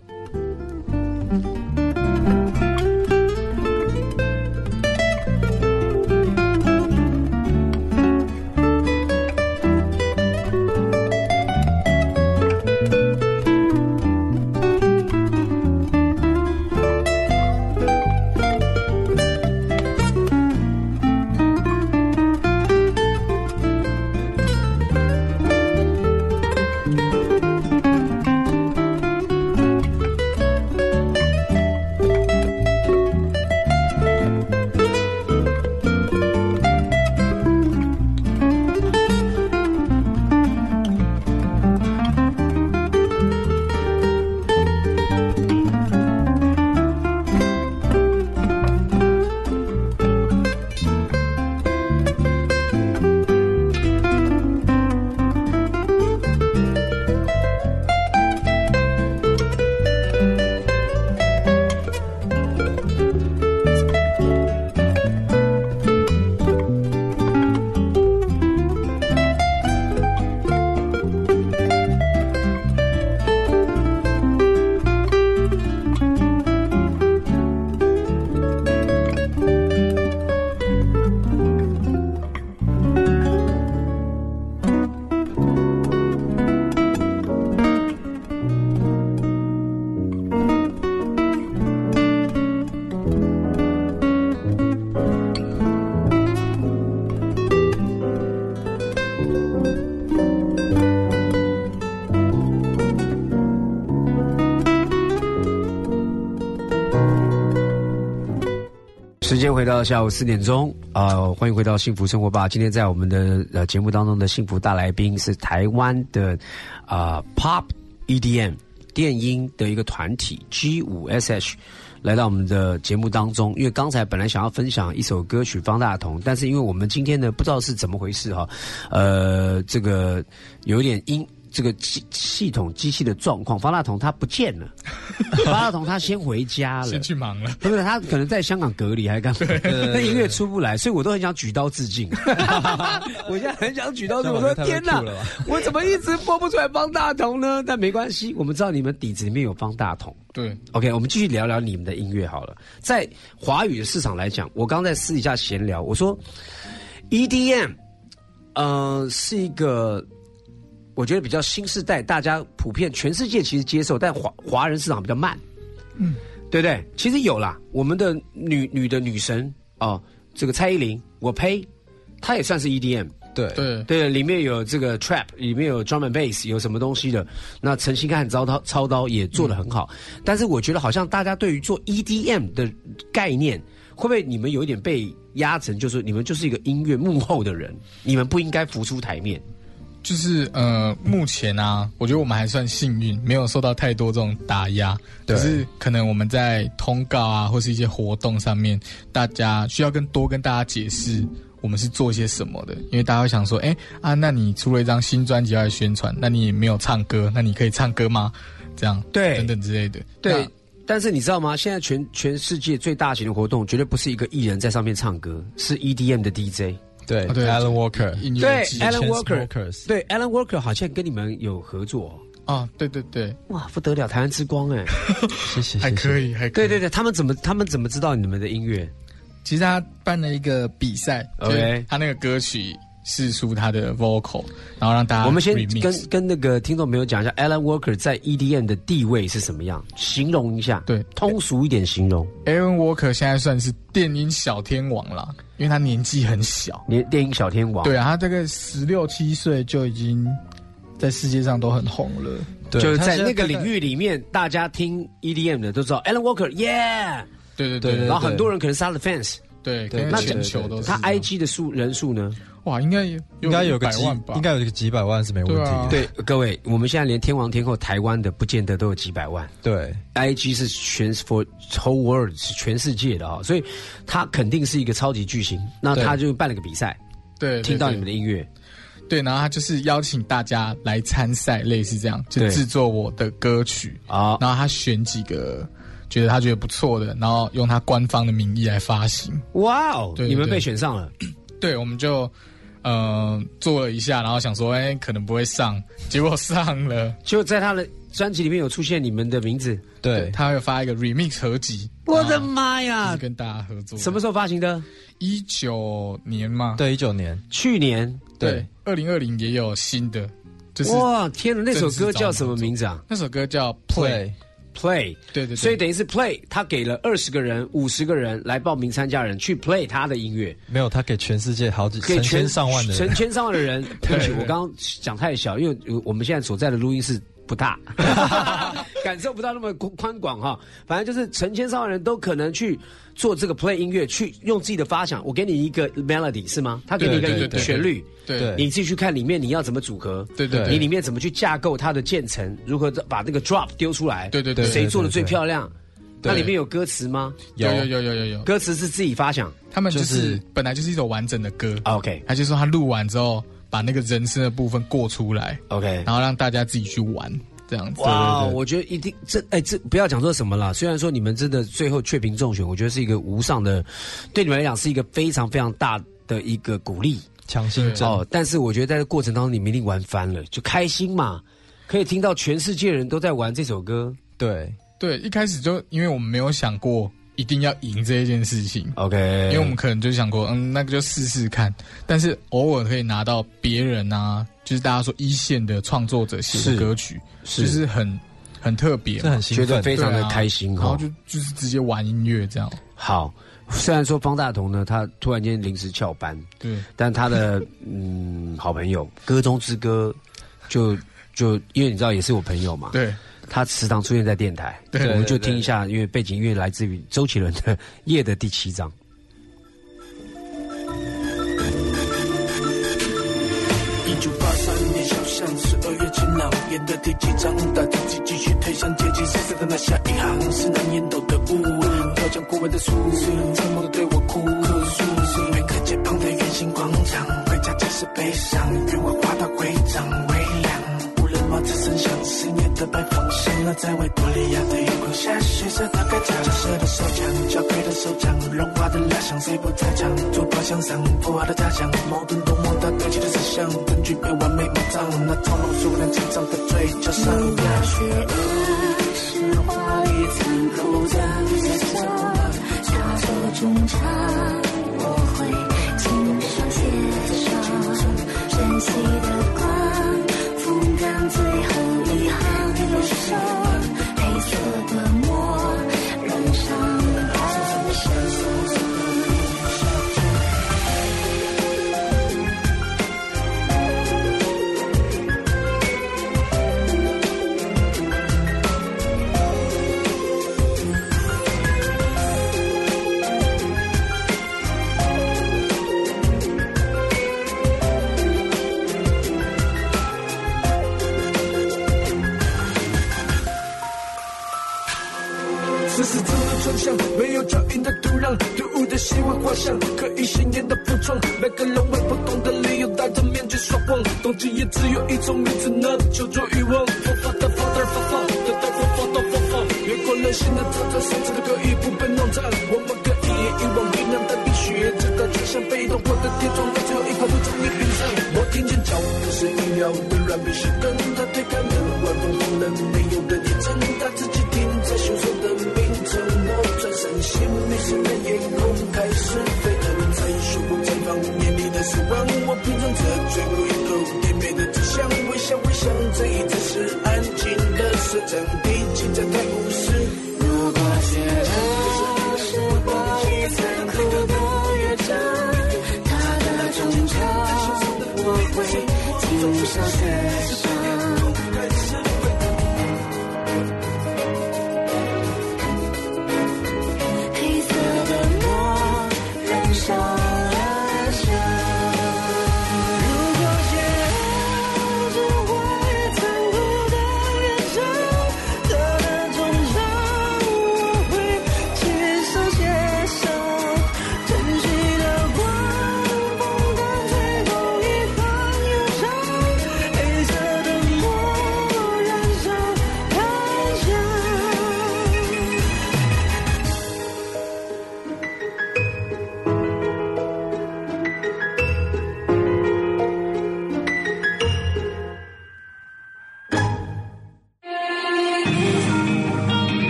Speaker 1: 时间回到下午四点钟啊、欢迎回到幸福生活吧。今天在我们的呃节目当中的幸福大来宾是台湾的啊、Pop EDM 电音的一个团体 G 五 SH 来到我们的节目当中。因为刚才本来想要分享一首歌曲方大同，但是因为我们今天呢不知道是怎么回事哈，呃，这个有点音。这个系系统机器的状况，方大同他不见了，方大同他先回家了，
Speaker 4: 先去忙了，
Speaker 1: 不是他可能在香港隔离还干嘛？那音乐出不来，所以我都很想举刀致敬。我现在很想举刀致敬，我说天哪，我怎么一直播不出来方大同呢？但没关系，我们知道你们底子里面有方大同。
Speaker 4: 对
Speaker 1: ，OK，我们继续聊聊你们的音乐好了。在华语的市场来讲，我刚在私底下闲聊，我说 EDM，呃，是一个。我觉得比较新时代，大家普遍全世界其实接受，但华华人市场比较慢，嗯，对不对？其实有啦，我们的女女的女神哦，这个蔡依林，我呸，她也算是 EDM，
Speaker 5: 对
Speaker 4: 对
Speaker 1: 对，里面有这个 trap，里面有 drum and bass，有什么东西的。那陈星汉操刀操刀也做得很好，但是我觉得好像大家对于做 EDM 的概念，会不会你们有一点被压成，就是你们就是一个音乐幕后的人，你们不应该浮出台面。
Speaker 4: 就是呃，目前啊，我觉得我们还算幸运，没有受到太多这种打压。可是可能我们在通告啊，或是一些活动上面，大家需要更多跟大家解释我们是做些什么的，因为大家会想说，哎啊，那你出了一张新专辑要来宣传，那你也没有唱歌，那你可以唱歌吗？这样
Speaker 1: 对
Speaker 4: 等等之类的。
Speaker 1: 对，但是你知道吗？现在全全世界最大型的活动，绝对不是一个艺人在上面唱歌，是 EDM 的 DJ。
Speaker 5: 对
Speaker 4: 啊对
Speaker 5: ，Alan Walker，
Speaker 1: 对
Speaker 4: 音乐季
Speaker 1: ，Alan
Speaker 5: Walker，Smokers
Speaker 1: 对，Alan Walker 好像跟你们有合作哦。
Speaker 4: 啊，对对对，
Speaker 1: 哇，不得了，台湾之光哎！
Speaker 5: 谢谢，
Speaker 4: 还可以，还可以。
Speaker 1: 对对对，他们怎么他们怎么知道你们的音乐？
Speaker 4: 其实他办了一个比赛
Speaker 1: OK
Speaker 4: 他那个歌曲试出他的 vocal，然后让大家
Speaker 1: 我们先跟跟那个听众朋友讲一下，Alan Walker 在 EDM 的地位是什么样？形容一下，
Speaker 4: 对
Speaker 1: 通俗一点形容。
Speaker 4: Aaron Walker 现在算是电音小天王啦，因为他年纪很小。
Speaker 1: 年电影小天王，
Speaker 4: 对啊，他这个十六七岁就已经在世界上都很红了。
Speaker 5: 对
Speaker 1: 就是在那个领域里面，大家听 EDM 的都知道 Alan Walker，Yeah，
Speaker 4: 对对对
Speaker 5: 对对
Speaker 1: 然后很多人可能是他的 fans，
Speaker 4: 对，
Speaker 5: 对
Speaker 4: 跟
Speaker 1: 那
Speaker 4: 全球都是
Speaker 1: 他 IG 的数人数呢？
Speaker 4: 哇，应该有
Speaker 5: 应该有个几
Speaker 4: 百万吧？
Speaker 5: 应该有个几百万是没问题
Speaker 4: 对啊
Speaker 5: 的。
Speaker 1: 对，各位，我们现在连天王天后台湾的，不见得都有几百万。
Speaker 5: 对
Speaker 1: IG 是全 for whole world 是全世界的啊、所以他肯定是一个超级巨星。那他就办了个比赛，
Speaker 4: 对，
Speaker 1: 听到你们的音乐，
Speaker 4: 对，然后他就是邀请大家来参赛，类似这样，就制作我的歌曲
Speaker 1: 啊
Speaker 4: 然后他选几个觉得他觉得不错的，然后用他官方的名义来发行。
Speaker 1: 哇哦，你们被选上了，
Speaker 4: 对，我们就呃做了一下，然后想说，哎，可能不会上，结果上了。
Speaker 1: 就在他的专辑里面有出现你们的名字。
Speaker 5: 对，
Speaker 4: 他会发一个 remix 合集，
Speaker 1: 我的妈呀！
Speaker 4: 跟大家合作。
Speaker 1: 什么时候发行的？
Speaker 4: 一九年吗？
Speaker 5: 对一九年，
Speaker 1: 去年。
Speaker 4: 对，二零二零也有新的，就是
Speaker 1: 哇，天哪！那首歌叫什么名字啊
Speaker 4: 那首歌叫 Play。
Speaker 1: ？Play。
Speaker 4: 对对对，
Speaker 1: 所以等于是 Play，他给了二十个人、五十个人来报名参加人去 Play 他的音乐，
Speaker 5: 没有他给全世界好几成
Speaker 1: 给全
Speaker 5: 千上万的人，
Speaker 1: 成千上万的人。对不起，
Speaker 4: 对对
Speaker 1: 我刚刚讲太小，因为我们现在所在的录音室不大，感受不到那么宽宽广哈。反正就是成千上万人都可能去做这个 Play 音乐，去用自己的发想。我给你一个 melody 是吗？他给你一个旋律。
Speaker 4: 对
Speaker 5: 对
Speaker 1: 你自己去看里面你要怎么组合，
Speaker 4: 对对对
Speaker 1: 你里面怎么去架构它的建成，如何把那个 drop 丢出来，
Speaker 4: 对对对
Speaker 1: 谁做的最漂亮？
Speaker 5: 对
Speaker 1: 那里面有歌词吗？
Speaker 4: 有有有有有有，
Speaker 1: 歌词是自己发想。
Speaker 4: 他们就
Speaker 5: 就是是
Speaker 4: 本来就是一首完整的歌
Speaker 1: ，OK
Speaker 4: 他就说他录完之后把那个人生的部分过出来
Speaker 1: ，OK，
Speaker 4: 然后让大家自己去玩，这样子。
Speaker 1: 哇，我觉得一定这哎这不要讲说什么了。虽然说你们真的最后确评中选，我觉得是一个无上的，对你们来讲是一个非常非常大的一个鼓励
Speaker 5: 强心针。
Speaker 1: 哦。但是我觉得在这过程当中，你们一定玩翻了，就开心嘛，可以听到全世界人都在玩这首歌。
Speaker 5: 对，
Speaker 4: 对，一开始就因为我们没有想过一定要赢这一件事情
Speaker 1: ，OK，
Speaker 4: 因为我们可能就想过，嗯，那个就试试看。但是偶尔可以拿到别人啊，就是大家说一线的创作者写的歌曲，
Speaker 1: 是
Speaker 4: 就是很很特别嘛，
Speaker 5: 这很兴
Speaker 1: 觉得，非常的开心哈。
Speaker 4: 然后就就是直接玩音乐这样。
Speaker 1: 好，虽然说方大同呢，他突然间临时翘班，
Speaker 4: 对，
Speaker 1: 但他的 嗯好朋友歌中之歌就就因为你知道也是我朋友嘛，
Speaker 4: 对，
Speaker 1: 他时常出现在电台，
Speaker 4: 对
Speaker 1: 我们就听一下，因为背景音乐来自于周杰伦的《夜的第七章》。
Speaker 3: 一九八三年小巷十二月晴朗，演的第几章？大自己继续推向阶级色色的那下一行，是难言斗的雾，飘将过往的树，沉默的对我哭诉。每个街旁的圆形广场，回家即是悲伤，愿我滑到会长微凉。无人帽子声响，十年的白放显了在维多利亚的夜空下，血色的盖章，假设的手枪，交配的手掌，融化的蜡像，谁不在场？珠宝箱上，符号的假象，矛盾多么大堆积的思想，根据被完美埋葬，那从容数量紧张的嘴角上。
Speaker 2: 那些恶是华丽残酷的夜色，下手中场，我会亲手写上珍惜的光，风干最后一行忧伤，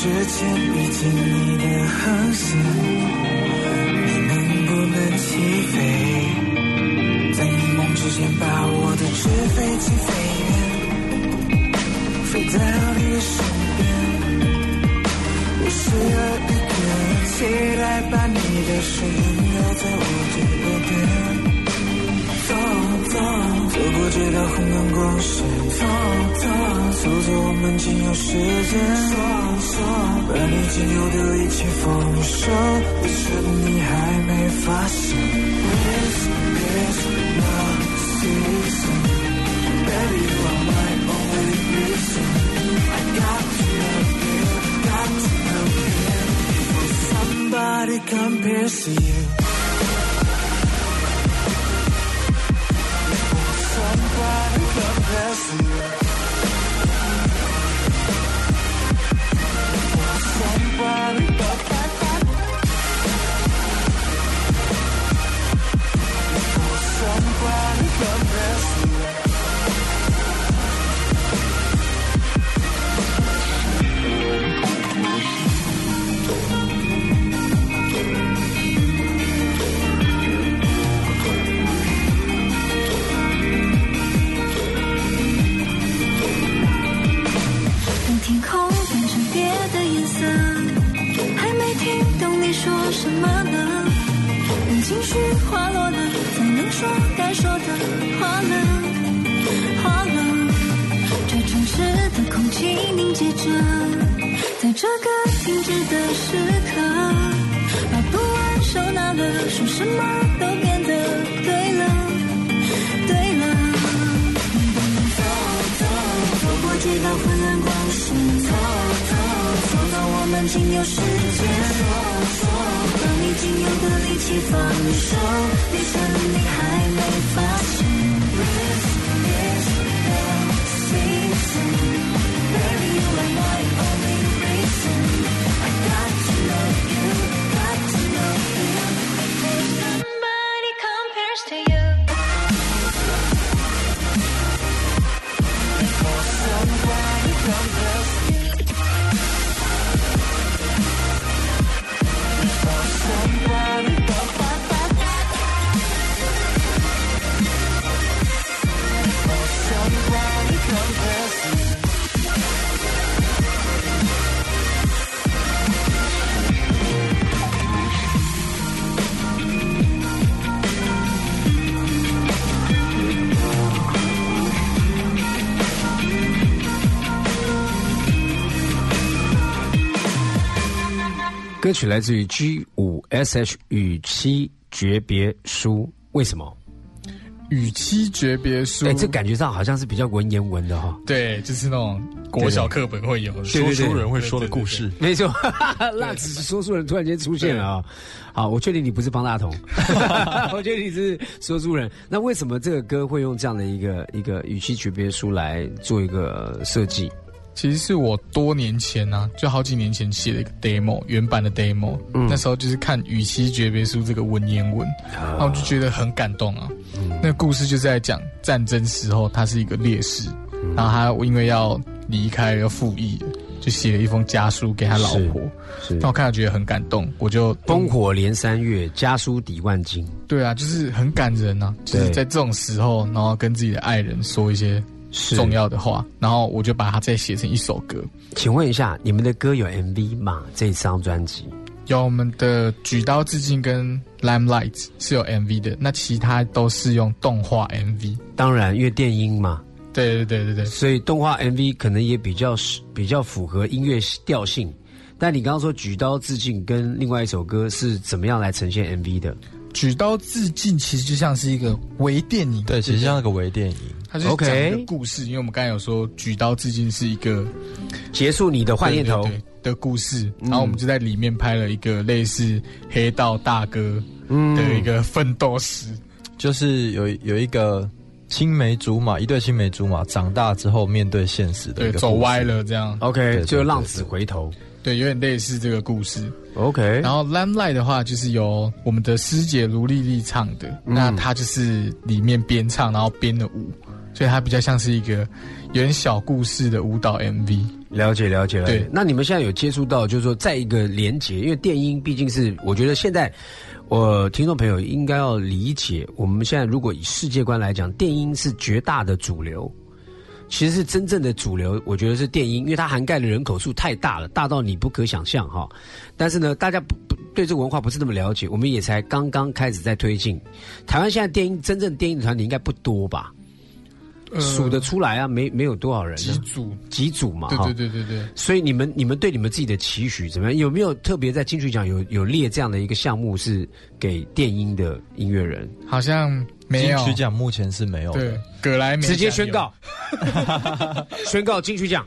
Speaker 9: 路之前遇见你的航线，你能不能起飞？在迷梦之前把我的纸飞机飞远，飞到你的身边。我需要一个期待，把你的声音留在我的耳边。走，过这道红灯光线，走走，走走我们仅有时间，说说，把你仅有的一切放手，为什么你还没发现？This is not season, baby you are my only reason. I got to love you, got to love you. Before somebody compares to you. 仅有时间。说说，等你仅
Speaker 2: 有的力气
Speaker 9: 放手，别想
Speaker 1: 你还。歌曲来自于 G 五 SH 与妻诀别书，为什么？
Speaker 4: 与妻诀别书，
Speaker 1: 哎、这感觉上好像是比较文言文的哈、
Speaker 4: 对，就是那种国小课本会有
Speaker 5: 说书人会说的故事。
Speaker 1: 没错，那只是说书人突然间出现了啊！好，我确定你不是方大同，我确定你是说书人。那为什么这个歌会用这样的一个一个语气诀别书来做一个设计？
Speaker 4: 其实是我多年前呢、就好几年前写了一个 demo，原版的 demo，、嗯。那时候就是看《与妻诀别书》这个文言文，然后我就觉得很感动啊。那个故事就是在讲战争时候，他是一个烈士，然后他因为要离开要服役，就写了一封家书给他老婆。
Speaker 1: 是
Speaker 4: 那我看到觉得很感动，我就
Speaker 1: 烽火连三月，家书抵万金。
Speaker 4: 对啊，就是很感人啊、就是在这种时候，然后跟自己的爱人说一些
Speaker 1: 是
Speaker 4: 重要的话，然后我就把它再写成一首歌。
Speaker 1: 请问一下，你们的歌有 MV 吗？这张专辑
Speaker 4: 有我们的举刀致敬跟 Limelight 是有 MV 的，那其他都是用动画 MV。
Speaker 1: 当然，因为电音嘛，
Speaker 4: 对对对对对，
Speaker 1: 所以动画 MV 可能也比较比较符合音乐调性。但你刚刚说举刀致敬跟另外一首歌是怎么样来呈现 MV 的？
Speaker 4: 举刀自尽其实就像是一个微电影，
Speaker 5: 对，其实像那个微电影，
Speaker 4: 它就是讲一个故事。因为我们刚才有说举刀自尽是一个
Speaker 1: 结束你的坏念头
Speaker 4: 的故事，然后我们就在里面拍了一个类似黑道大哥的一个奋斗史。
Speaker 5: 就是有有一个青梅竹马，一对青梅竹马长大之后面对现实的
Speaker 4: 对，
Speaker 5: 一个故事
Speaker 4: 走歪。了这样
Speaker 1: ，OK，就浪子回头。
Speaker 4: 对，有点类似这个故事。
Speaker 1: OK，
Speaker 4: 然后《Lamplight》的话，就是由我们的师姐卢丽丽唱的，那她就是里面边唱然后编的舞，所以它比较像是一个有点小故事的舞蹈 MV。
Speaker 1: 了解了解了解
Speaker 4: 对。
Speaker 1: 那你们现在有接触到，就是说，在一个连接，因为电音毕竟是，我觉得现在我听众朋友应该要理解，我们现在如果以世界观来讲，电音是绝大的主流。其实是真正的主流，我觉得是电音，因为它涵盖的人口数太大了，大到你不可想象哈。但是呢，大家不不对这个文化不是那么了解，我们也才刚刚开始在推进。台湾现在电音真正电音的团体应该不多吧？
Speaker 4: 呃
Speaker 1: 数得出来啊，没没有多少人呢
Speaker 4: 几组，
Speaker 1: 几组嘛，
Speaker 4: 对
Speaker 1: 哈
Speaker 4: 对对对对。
Speaker 1: 所以你们你们对你们自己的期许怎么样？有没有特别在金曲奖有有列这样的一个项目是给电音的音乐人？
Speaker 4: 好像没有。
Speaker 5: 金曲奖目前是没有的。
Speaker 4: 对，葛莱美
Speaker 1: 直接宣告，宣告金曲奖，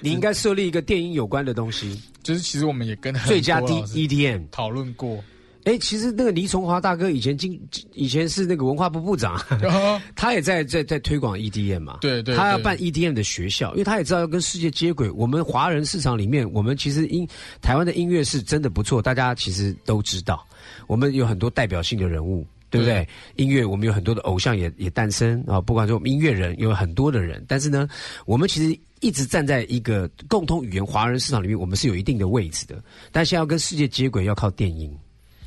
Speaker 1: 你应该设立一个电影有关的东西，
Speaker 4: 就是其实我们也跟很
Speaker 1: 最佳 D EDM。
Speaker 4: 讨论过，
Speaker 1: 哎，其实那个倪崇华大哥以前经以前是那个文化部部长，他也在在在推广 EDM 嘛。
Speaker 4: 对对对。
Speaker 1: 他要办 EDM 的学校，因为他也知道要跟世界接轨。我们华人市场里面，我们其实音台湾的音乐是真的不错，大家其实都知道，我们有很多代表性的人物。对不对？音乐我们有很多的偶像也也诞生啊，不管说我们音乐人有很多的人，但是呢，我们其实一直站在一个共同语言华人市场里面，我们是有一定的位置的。但现在要跟世界接轨，要靠电音。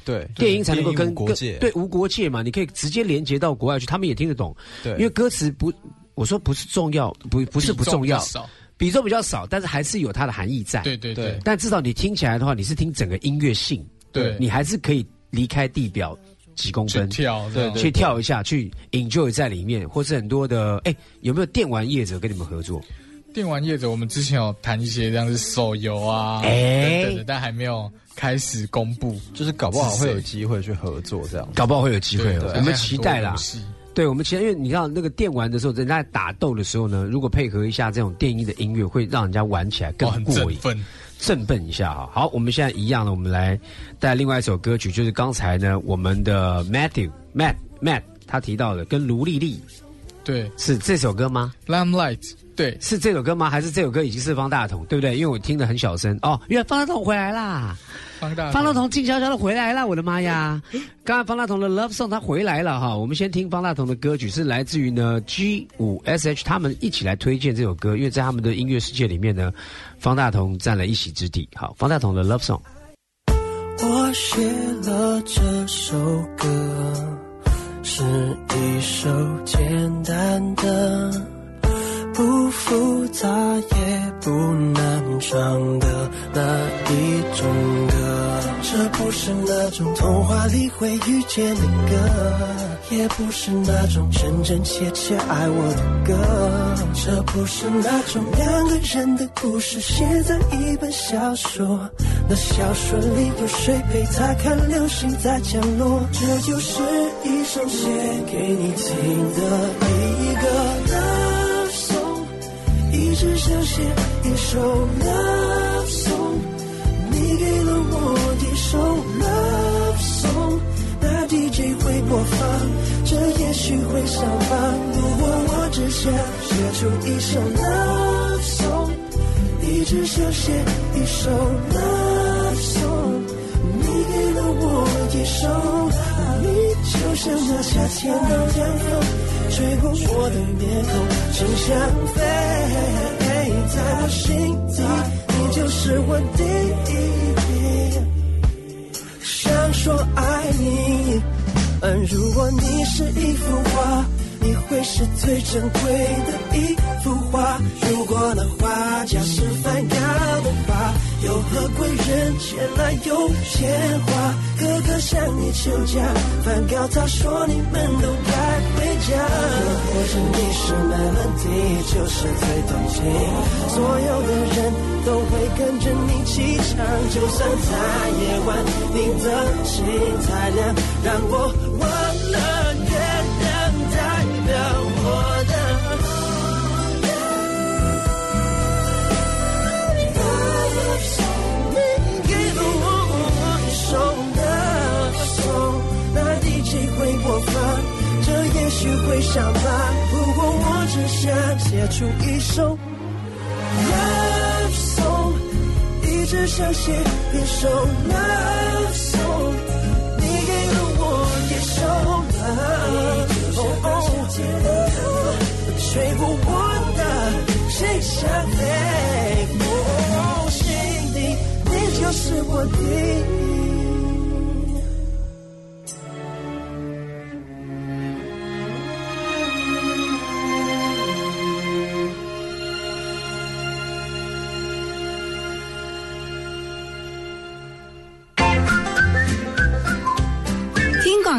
Speaker 5: 对
Speaker 1: 电音才能够跟跟对无国界嘛，你可以直接连接到国外去，他们也听得懂。
Speaker 5: 对
Speaker 1: 因为歌词不，我说不是重要，不不是不重要
Speaker 4: 比重比较，少
Speaker 1: 比重比较少，但是还是有它的含义在。
Speaker 4: 对对对
Speaker 1: 但至少你听起来的话，你是听整个音乐性，
Speaker 4: 对
Speaker 1: 你还是可以离开地表几公
Speaker 4: 去
Speaker 1: 分。
Speaker 4: 跳这样，
Speaker 1: 去跳一下，去 enjoy 在里面，或是很多的，哎，有没有电玩业者跟你们合作？
Speaker 4: 电玩业者，我们之前有谈一些像是手游啊
Speaker 1: 哎
Speaker 4: 等等的，但还没有开始公布。
Speaker 5: 就是搞不好会有机会去合作这样。
Speaker 1: 搞不好会有机会我们期待啦对，我们期待，因为你知道那个电玩的时候，人家在打斗的时候呢，如果配合一下这种电音的音乐，会让人家玩起来更过瘾。振奋一下哈。好，我们现在一样的，我们来带另外一首歌曲，就是刚才呢我们的 Matthew Matt Matt 他提到的，跟卢丽丽
Speaker 4: 对
Speaker 1: 是这首歌吗
Speaker 4: ？，Limelight，对，
Speaker 1: 是这首歌吗？还是这首歌已经是方大同，对不对？因为我听得很小声哦，原来方大同回来啦！
Speaker 4: 方大
Speaker 1: 方大同静悄悄的回来了，我的妈呀！刚刚方大同的 Love Song 他回来了哈，我们先听方大同的歌曲，是来自于呢 G 五 S H 他们一起来推荐这首歌，因为在他们的音乐世界里面呢，方大同占了一席之地。好，方大同的 Love Song。
Speaker 3: 我写了这首歌，是一首简单的、不复杂也不难唱的那一种歌。这不是那种童话里会遇见的歌，也不是那种真真切切爱我的歌。这不是那种两个人的故事写在一本小说，那小说里有谁陪他看流星在降落？这就是一首写给你听的一个一直想写一首 love song，你给了我一首 love song，那 DJ 会播放，这也许会上榜。如果我只想写出一首 love song，一直想写一首 love song，你给了我一首，你就像那夏天的凉风，吹过我的面孔，真想飞，在我心底，你就是我第一。想说爱你，嗯，如果你是一幅画，你会是最珍贵的一幅画。如果那画家是梵高的话，有何贵人前来有钱花？哥哥向你求嫁，梵高他说你们都该家。或者你是没问题就是最动情，所有的人都会跟着你起唱，就算在夜晚你的心太亮，让我许会上榜。如果我只想写出一首 love song，一直想写一首 love song，你给了我一首 love song，不完的谁想飞？哦，心底你就是我的。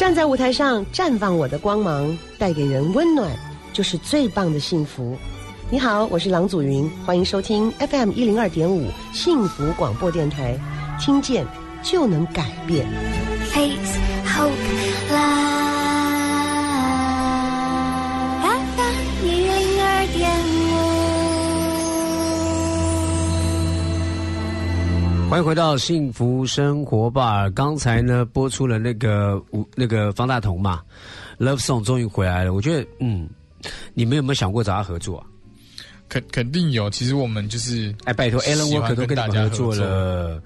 Speaker 10: 站在舞台上绽放我的光芒，带给人温暖，就是最棒的幸福。你好，我是郎祖云，欢迎收听 FM 一零二点五幸福广播电台，听见就能改变。
Speaker 2: Face Hope Live。FM 一零二点五
Speaker 1: 欢迎回到幸福生活吧。刚才呢播出了那个吴那个方大同嘛，Love Song 终于回来了。我觉得，嗯，你们有没有想过找他合作啊？
Speaker 4: 肯肯定有。其实我们就是
Speaker 1: 哎，拜托，Alan Walker 都跟
Speaker 4: 大家
Speaker 1: 们合作了，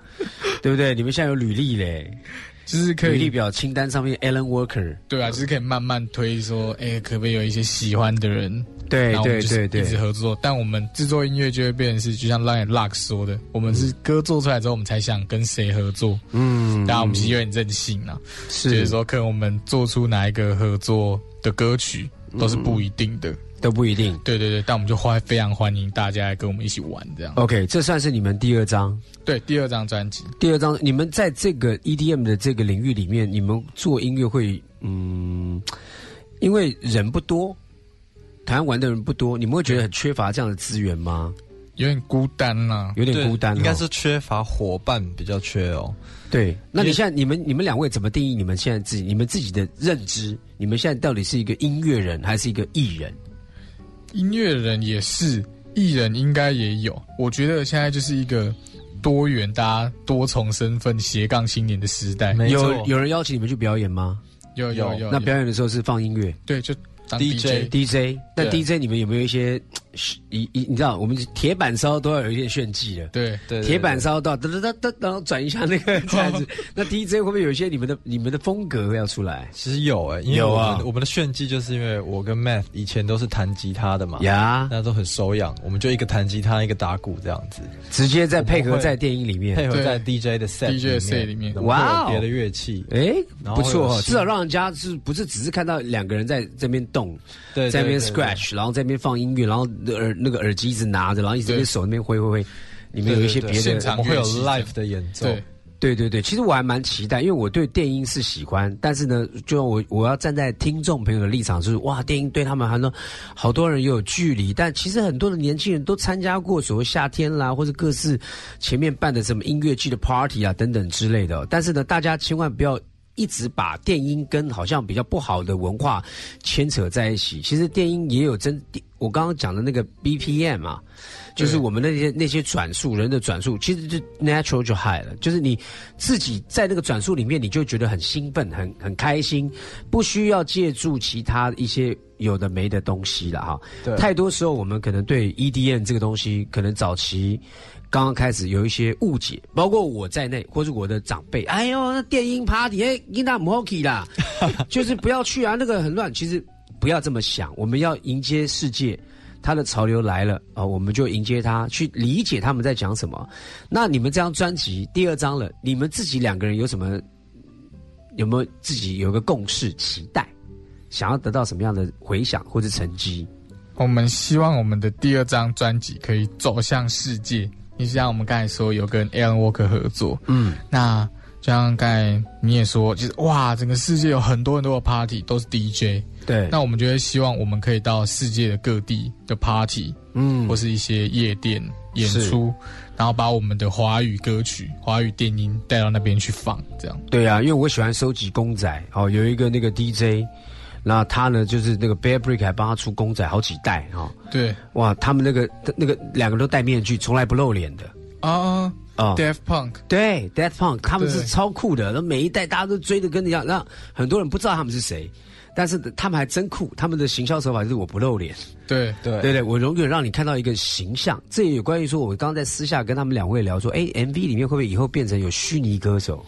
Speaker 1: 对不对？你们现在有履历嘞，
Speaker 4: 就是可以
Speaker 1: 履历表清单上面 Alan Walker，
Speaker 4: 对啊，就是可以慢慢推说，哎、可不可以有一些喜欢的人？
Speaker 1: 对
Speaker 4: 然后就是
Speaker 1: 对对，
Speaker 4: 一直合作。但我们制作音乐就会变成是，就像 Lion Luck 说的，我们是歌做出来之后，我们才想跟谁合作。
Speaker 1: 嗯，
Speaker 4: 当然，我们其实有点任性啊，
Speaker 1: 是
Speaker 4: 就是说，可能我们做出哪一个合作的歌曲都是不一定的。
Speaker 1: 都不一定。
Speaker 4: 对对对，但我们就欢非常欢迎大家来跟我们一起玩，这样。
Speaker 1: OK，这算是你们第二张。
Speaker 4: 对，第二张专辑，
Speaker 1: 第二张，你们在这个 EDM 的这个领域里面，你们做音乐会，嗯，因为人不多，台湾玩的人不多，你们会觉得很缺乏这样的资源吗？
Speaker 4: 有点孤单呐、
Speaker 1: 有点孤单、哦，
Speaker 5: 应该是缺乏伙伴比较缺哦。
Speaker 1: 对。那你现在，你们你们两位怎么定义你们现在自己你们自己的认知？你们现在到底是一个音乐人还是一个艺人？
Speaker 4: 音乐人也是，艺人应该也有。我觉得现在就是一个多元、大家多重身份、斜杠青年的时代。
Speaker 1: 有有人邀请你们去表演吗？
Speaker 5: 有
Speaker 4: 有有有，
Speaker 1: 那表演的时候是放音乐
Speaker 4: 对就当
Speaker 5: DJ
Speaker 1: DJ。那 DJ 你们有没有一些，一一你知道，我们铁板烧都要有一些炫技的。
Speaker 4: 对
Speaker 5: 对，
Speaker 1: 铁板烧到噔噔噔噔，然后转一下那个 这样子。那 DJ 会不会有一些你们的你们的风格要出来？
Speaker 5: 其实有哎、因为我
Speaker 1: 有啊。
Speaker 5: 们我们的炫技就是因为我跟 Math 以前都是弹吉他的嘛，
Speaker 1: 呀？
Speaker 5: 那都很手痒，我们就一个弹吉他，一个打鼓这样子，
Speaker 1: 直接再配合在电影里面。
Speaker 5: 配。合在 DJ 的 set
Speaker 4: DJ set 里面。
Speaker 1: 哇哦。
Speaker 5: 别的乐器，
Speaker 1: 哎，不错哦，至少让人家是不是只是看到两个人在这边动，
Speaker 5: 对，
Speaker 1: 在那边 scratch，然后在那边放音乐，然后耳那个耳机一直拿着，然后一直在那边手那边挥挥挥。里面有一些别的
Speaker 5: 对。对对
Speaker 4: 现场
Speaker 5: 我们会有 live 的演奏，
Speaker 4: 对。
Speaker 1: 对对对，其实我还蛮期待，因为我对电音是喜欢，但是呢，就我我要站在听众朋友的立场，就是哇，电音对他们还能好多人也有距离，但其实很多的年轻人都参加过所谓夏天啦，或者各式前面办的什么音乐季的 party 啊等等之类的，但是呢，大家千万不要。一直把电音跟好像比较不好的文化牵扯在一起，其实电音也有真，我刚刚讲的那个 BPM 啊，就是我们那些那些转速人的转速，其实就 natural 就 high 了，就是你自己在那个转速里面，你就觉得很兴奋、很很开心，不需要借助其他一些有的没的东西了哈。
Speaker 5: 对。
Speaker 1: 太多时候我们可能对 EDM 这个东西，可能早期刚刚开始有一些误解，包括我在内，或是我的长辈，哎呦，那电音 party，哎，你那 m o k y 啦，就是不要去啊，那个很乱。其实不要这么想，我们要迎接世界。它的潮流来了啊、我们就迎接它，去理解他们在讲什么。那你们这张专辑第二张了，你们自己两个人有什么有没有自己有个共识期待，想要得到什么样的回响或者成绩？
Speaker 4: 我们希望我们的第二张专辑可以走向世界。你像我们刚才说有跟 Alan Walker 合作，
Speaker 1: 嗯，
Speaker 4: 那就像刚才你也说，就是哇，整个世界有很多很多的 party 都是 DJ，
Speaker 1: 对，
Speaker 4: 那我们就会希望我们可以到世界的各地的 party，
Speaker 1: 嗯。
Speaker 4: 或是一些夜店演出，然后把我们的华语歌曲、华语电音带到那边去放，这样。
Speaker 1: 对啊，因为我喜欢收集公仔哦，有一个那个 DJ，那他呢就是那个 Bear Brick 还帮他出公仔好几代哈、哦，
Speaker 4: 对。
Speaker 1: 哇，他们那个那个两个都戴面具，从来不露脸的。
Speaker 4: 啊
Speaker 1: 啊。
Speaker 4: ！Death Punk，
Speaker 1: 对 Death Punk 他们是超酷的，那每一代大家都追的跟你一样，让很多人不知道他们是谁，但是他们还真酷，他们的行销手法就是我不露脸，
Speaker 4: 对。
Speaker 5: 对。
Speaker 1: 对对，我永远让你看到一个形象。这也有关于说，我刚刚在私下跟他们两位聊说，哎，MV 里面会不会以后变成有虚拟歌手，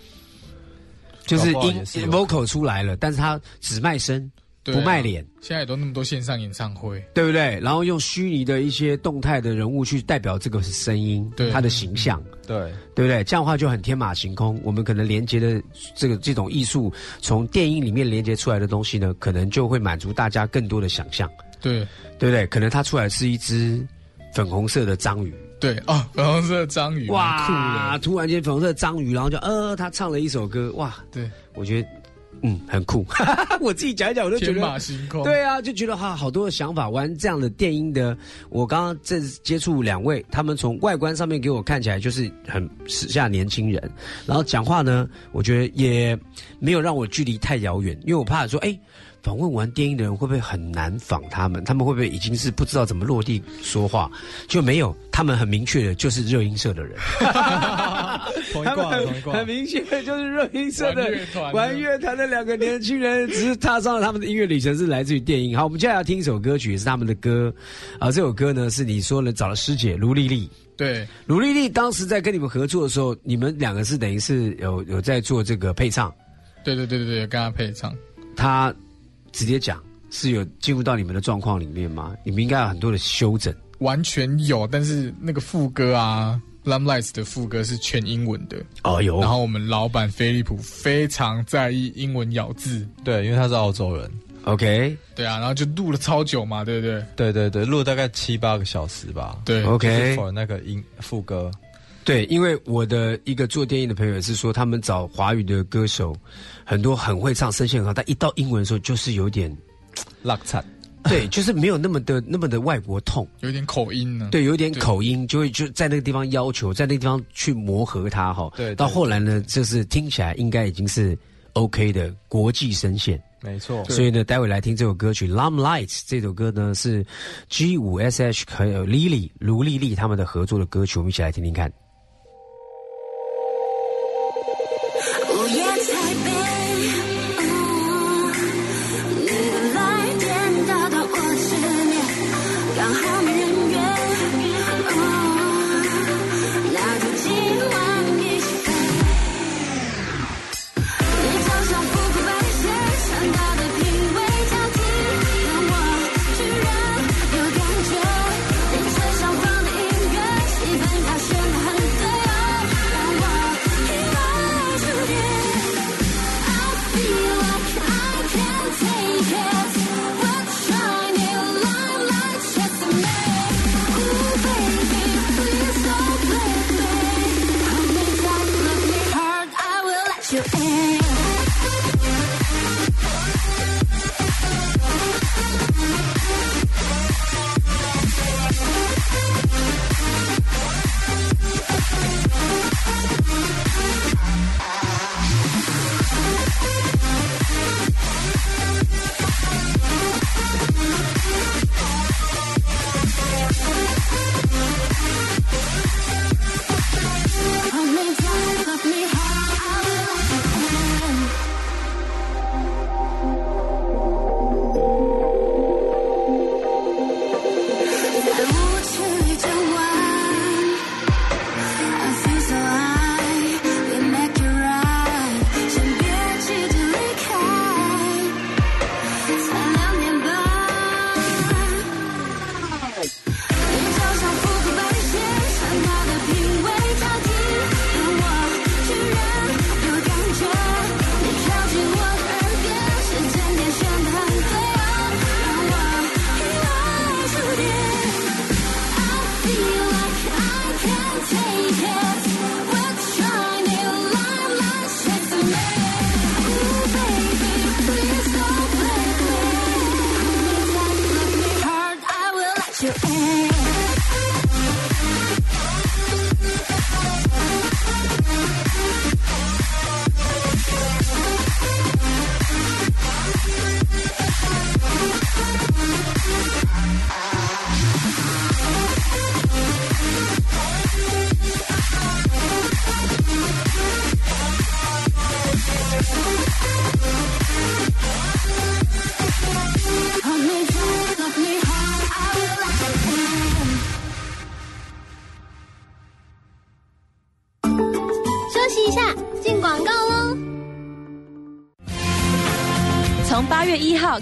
Speaker 1: 就是音
Speaker 5: 是
Speaker 1: vocal 出来了，但是他只卖声不卖脸。
Speaker 4: 现在也都那么多线上演唱会，
Speaker 1: 对不对？然后用虚拟的一些动态的人物去代表这个声音，
Speaker 4: 对
Speaker 1: 他的形象，
Speaker 5: 对
Speaker 1: 对不对？这样的话就很天马行空。我们可能连接的这个这种艺术，从电影里面连接出来的东西呢，可能就会满足大家更多的想象，
Speaker 4: 对
Speaker 1: 对不对？可能它出来是一只粉红色的章鱼，
Speaker 4: 对哦，粉红色的章鱼，哇酷
Speaker 1: 哇！突然间粉红色的章鱼，然后就呃，他唱了一首歌，哇！
Speaker 4: 对，
Speaker 1: 我觉得嗯很酷，我自己讲一讲我都觉得
Speaker 4: 天马行空，
Speaker 1: 对啊，就觉得哈好多的想法。玩这样的电音的，我刚刚这接触两位，他们从外观上面给我看起来就是很时下年轻人，然后讲话呢，我觉得也没有让我距离太遥远，因为我怕说，哎，访问完电音的人会不会很难访他们？他们会不会已经是不知道怎么落地说话？就没有，他们很明确的就是热音社的人，
Speaker 5: 同一挂同一挂
Speaker 1: 很，明确的就是热音社的
Speaker 4: 玩乐团的
Speaker 1: 两个年轻人，只是踏上了他们的音乐旅程是来自于电音。好，我们接下来要听一首歌曲，也是他们的歌啊。这首歌呢是你说呢找了师姐卢丽丽，
Speaker 4: 对
Speaker 1: 卢丽丽当时在跟你们合作的时候，你们两个是等于是有有在做这个配唱，
Speaker 4: 对对对对对，跟她配唱，
Speaker 1: 她直接讲是有进入到你们的状况里面吗？你们应该有很多的修整。
Speaker 4: 完全有，但是那个副歌啊。Lamlights 的副歌是全英文的，
Speaker 1: 哦呦
Speaker 4: 然后我们老板飞利浦非常在意英文咬字，
Speaker 5: 对，因为他是澳洲人
Speaker 1: ，，OK
Speaker 4: 对啊，然后就录了超久嘛，对不对？
Speaker 5: 对对对，录了大概七八个小时吧。
Speaker 4: 对
Speaker 5: OK，for 那个音副歌，
Speaker 1: 对，因为我的一个做电影的朋友也是说，他们找华语的歌手，很多很会唱，声线很好，但一到英文的时候就是有点，
Speaker 5: 落惨。
Speaker 1: 对，就是没有那么的那么的外国痛，
Speaker 4: 有点口音呢。
Speaker 1: 对，有点口音，就会就在那个地方要求，在那个地方去磨合它哈。
Speaker 5: 对对
Speaker 1: 到后来呢，就是听起来应该已经是 OK 的国际声线。
Speaker 5: 没错，
Speaker 1: 所以呢，待会来听这首歌曲《Lam Lights》这首歌呢是 G 五 SH 还有 Lily 卢丽丽他们的合作的歌曲，我们一起来听听看。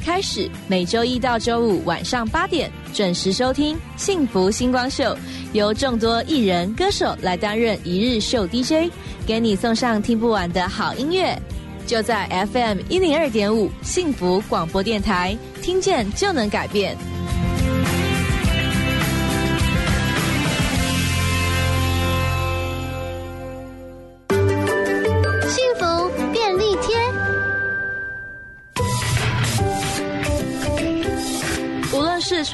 Speaker 11: 开始，每周一到周五晚上八点准时收听《幸福星光秀》，由众多艺人歌手来担任一日秀 DJ，给你送上听不完的好音乐。就在 FM 一零二点五幸福广播电台，听见就能改变。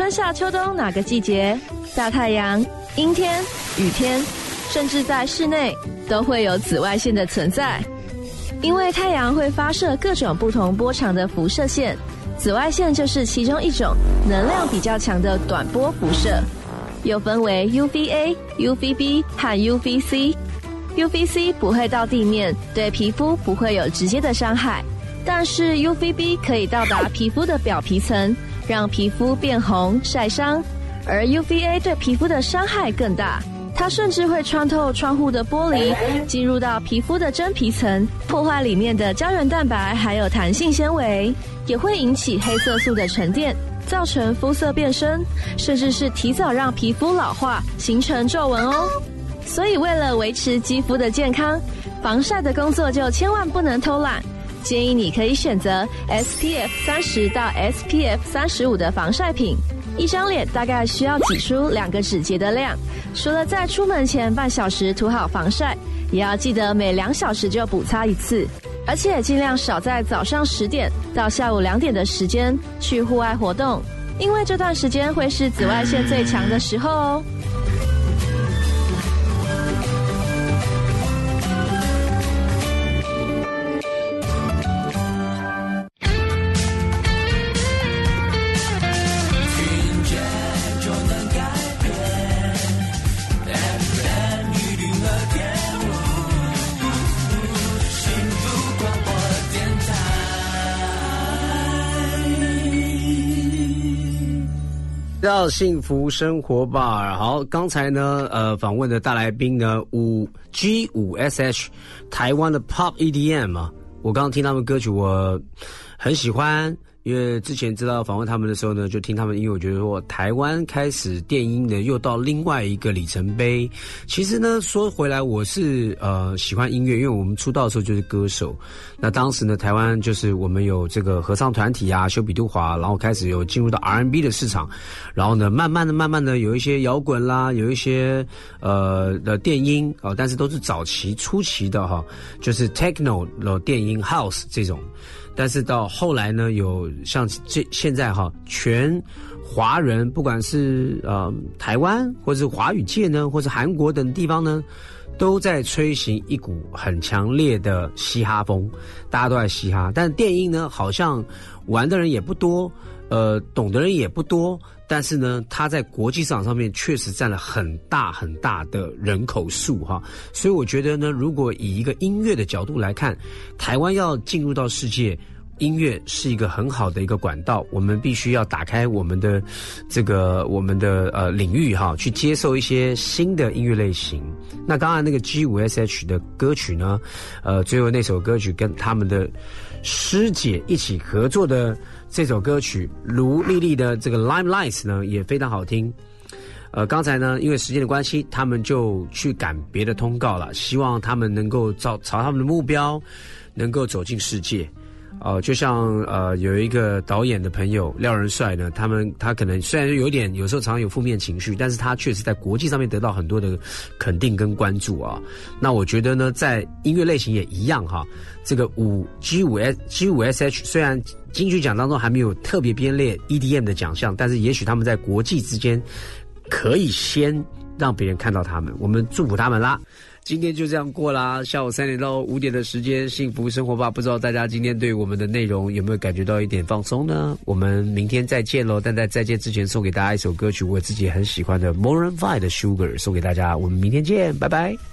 Speaker 11: 春夏秋冬哪个季节，大太阳、阴天、雨天，甚至在室内，都会有紫外线的存在。因为太阳会发射各种不同波长的辐射线，紫外线就是其中一种能量比较强的短波辐射，又分为 UVA、UVB 和 UVC。UVC 不会到地面，对皮肤不会有直接的伤害，但是 UVB 可以到达皮肤的表皮层，让皮肤变红、晒伤，而 UVA 对皮肤的伤害更大。它甚至会穿透窗户的玻璃，进入到皮肤的真皮层，破坏里面的胶原蛋白还有弹性纤维，也会引起黑色素的沉淀，造成肤色变深，甚至是提早让皮肤老化，形成皱纹哦。所以为了维持肌肤的健康，防晒的工作就千万不能偷懒。建议你可以选择 SPF 三十到 SPF 三十五的防晒品。一张脸大概需要挤出两个指节的量。除了在出门前半小时涂好防晒，也要记得每两小时就补擦一次，而且尽量少在早上十点到下午两点的时间去户外活动，因为这段时间会是紫外线最强的时候哦。
Speaker 1: 幸福生活吧。好，刚才呢，呃，访问的大来宾呢，五 G 五 SH，台湾的 Pop EDM 嘛。我刚刚听他们歌曲，我很喜欢。因为之前知道访问他们的时候呢，就听他们音乐，我觉得说台湾开始电音呢又到另外一个里程碑。其实呢，说回来，我是呃喜欢音乐，因为我们出道的时候就是歌手。那当时呢，台湾就是我们有这个合唱团体啊，修比杜华，然后开始有进入到 R&B 的市场，然后呢，慢慢的、慢慢的有一些摇滚啦，有一些呃的电音啊，但是都是早期初期的哈，就是 Techno 的电音 House 这种。但是到后来呢，有像这现在哈，全华人不管是呃台湾或者是华语界呢，或者韩国等地方呢，都在吹行一股很强烈的嘻哈风，大家都在嘻哈。但电音呢，好像玩的人也不多，呃，懂的人也不多。但是呢，它在国际市场上面确实占了很大很大的人口数哈，所以我觉得呢，如果以一个音乐的角度来看，台湾要进入到世界，音乐是一个很好的一个管道，我们必须要打开我们的这个我们的呃领域哈，去接受一些新的音乐类型。那刚才那个 G 五 S H 的歌曲呢，呃，最后那首歌曲跟他们的师姐一起合作的。这首歌曲卢丽丽的这个《Limelight》呢也非常好听。呃，刚才呢因为时间的关系，他们就去赶别的通告了。希望他们能够朝朝他们的目标，能够走进世界。哦，就像呃有一个导演的朋友廖仁帅呢，他们他可能虽然有点有时候常常有负面情绪，但是他确实在国际上面得到很多的肯定跟关注啊。那我觉得呢，在音乐类型也一样哈。这个五 G 五 S G 五 S H 虽然金曲奖当中还没有特别编列 EDM 的奖项，但是也许他们在国际之间可以先让别人看到他们，我们祝福他们啦。今天就这样过啦，下午三点到五点的时间，幸福生活吧。不知道大家今天对我们的内容有没有感觉到一点放松呢？我们明天再见喽！但在再见之前，送给大家一首歌曲，我自己很喜欢的 Moran Five 的 Sugar，送给大家。我们明天见，拜拜。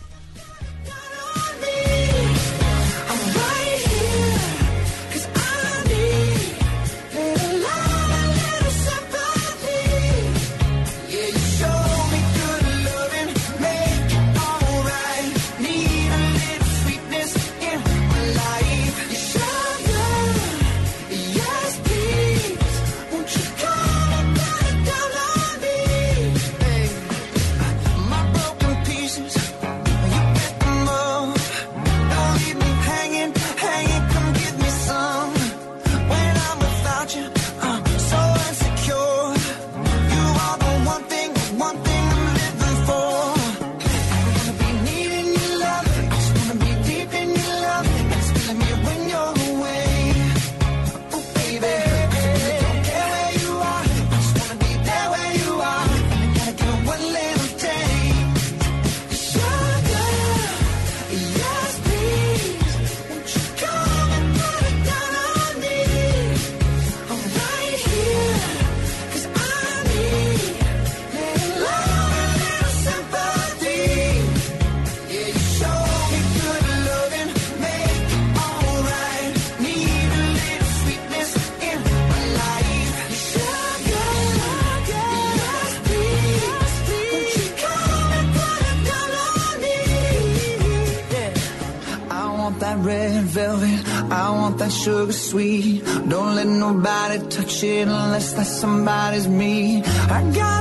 Speaker 12: shit unless that somebody's me. I got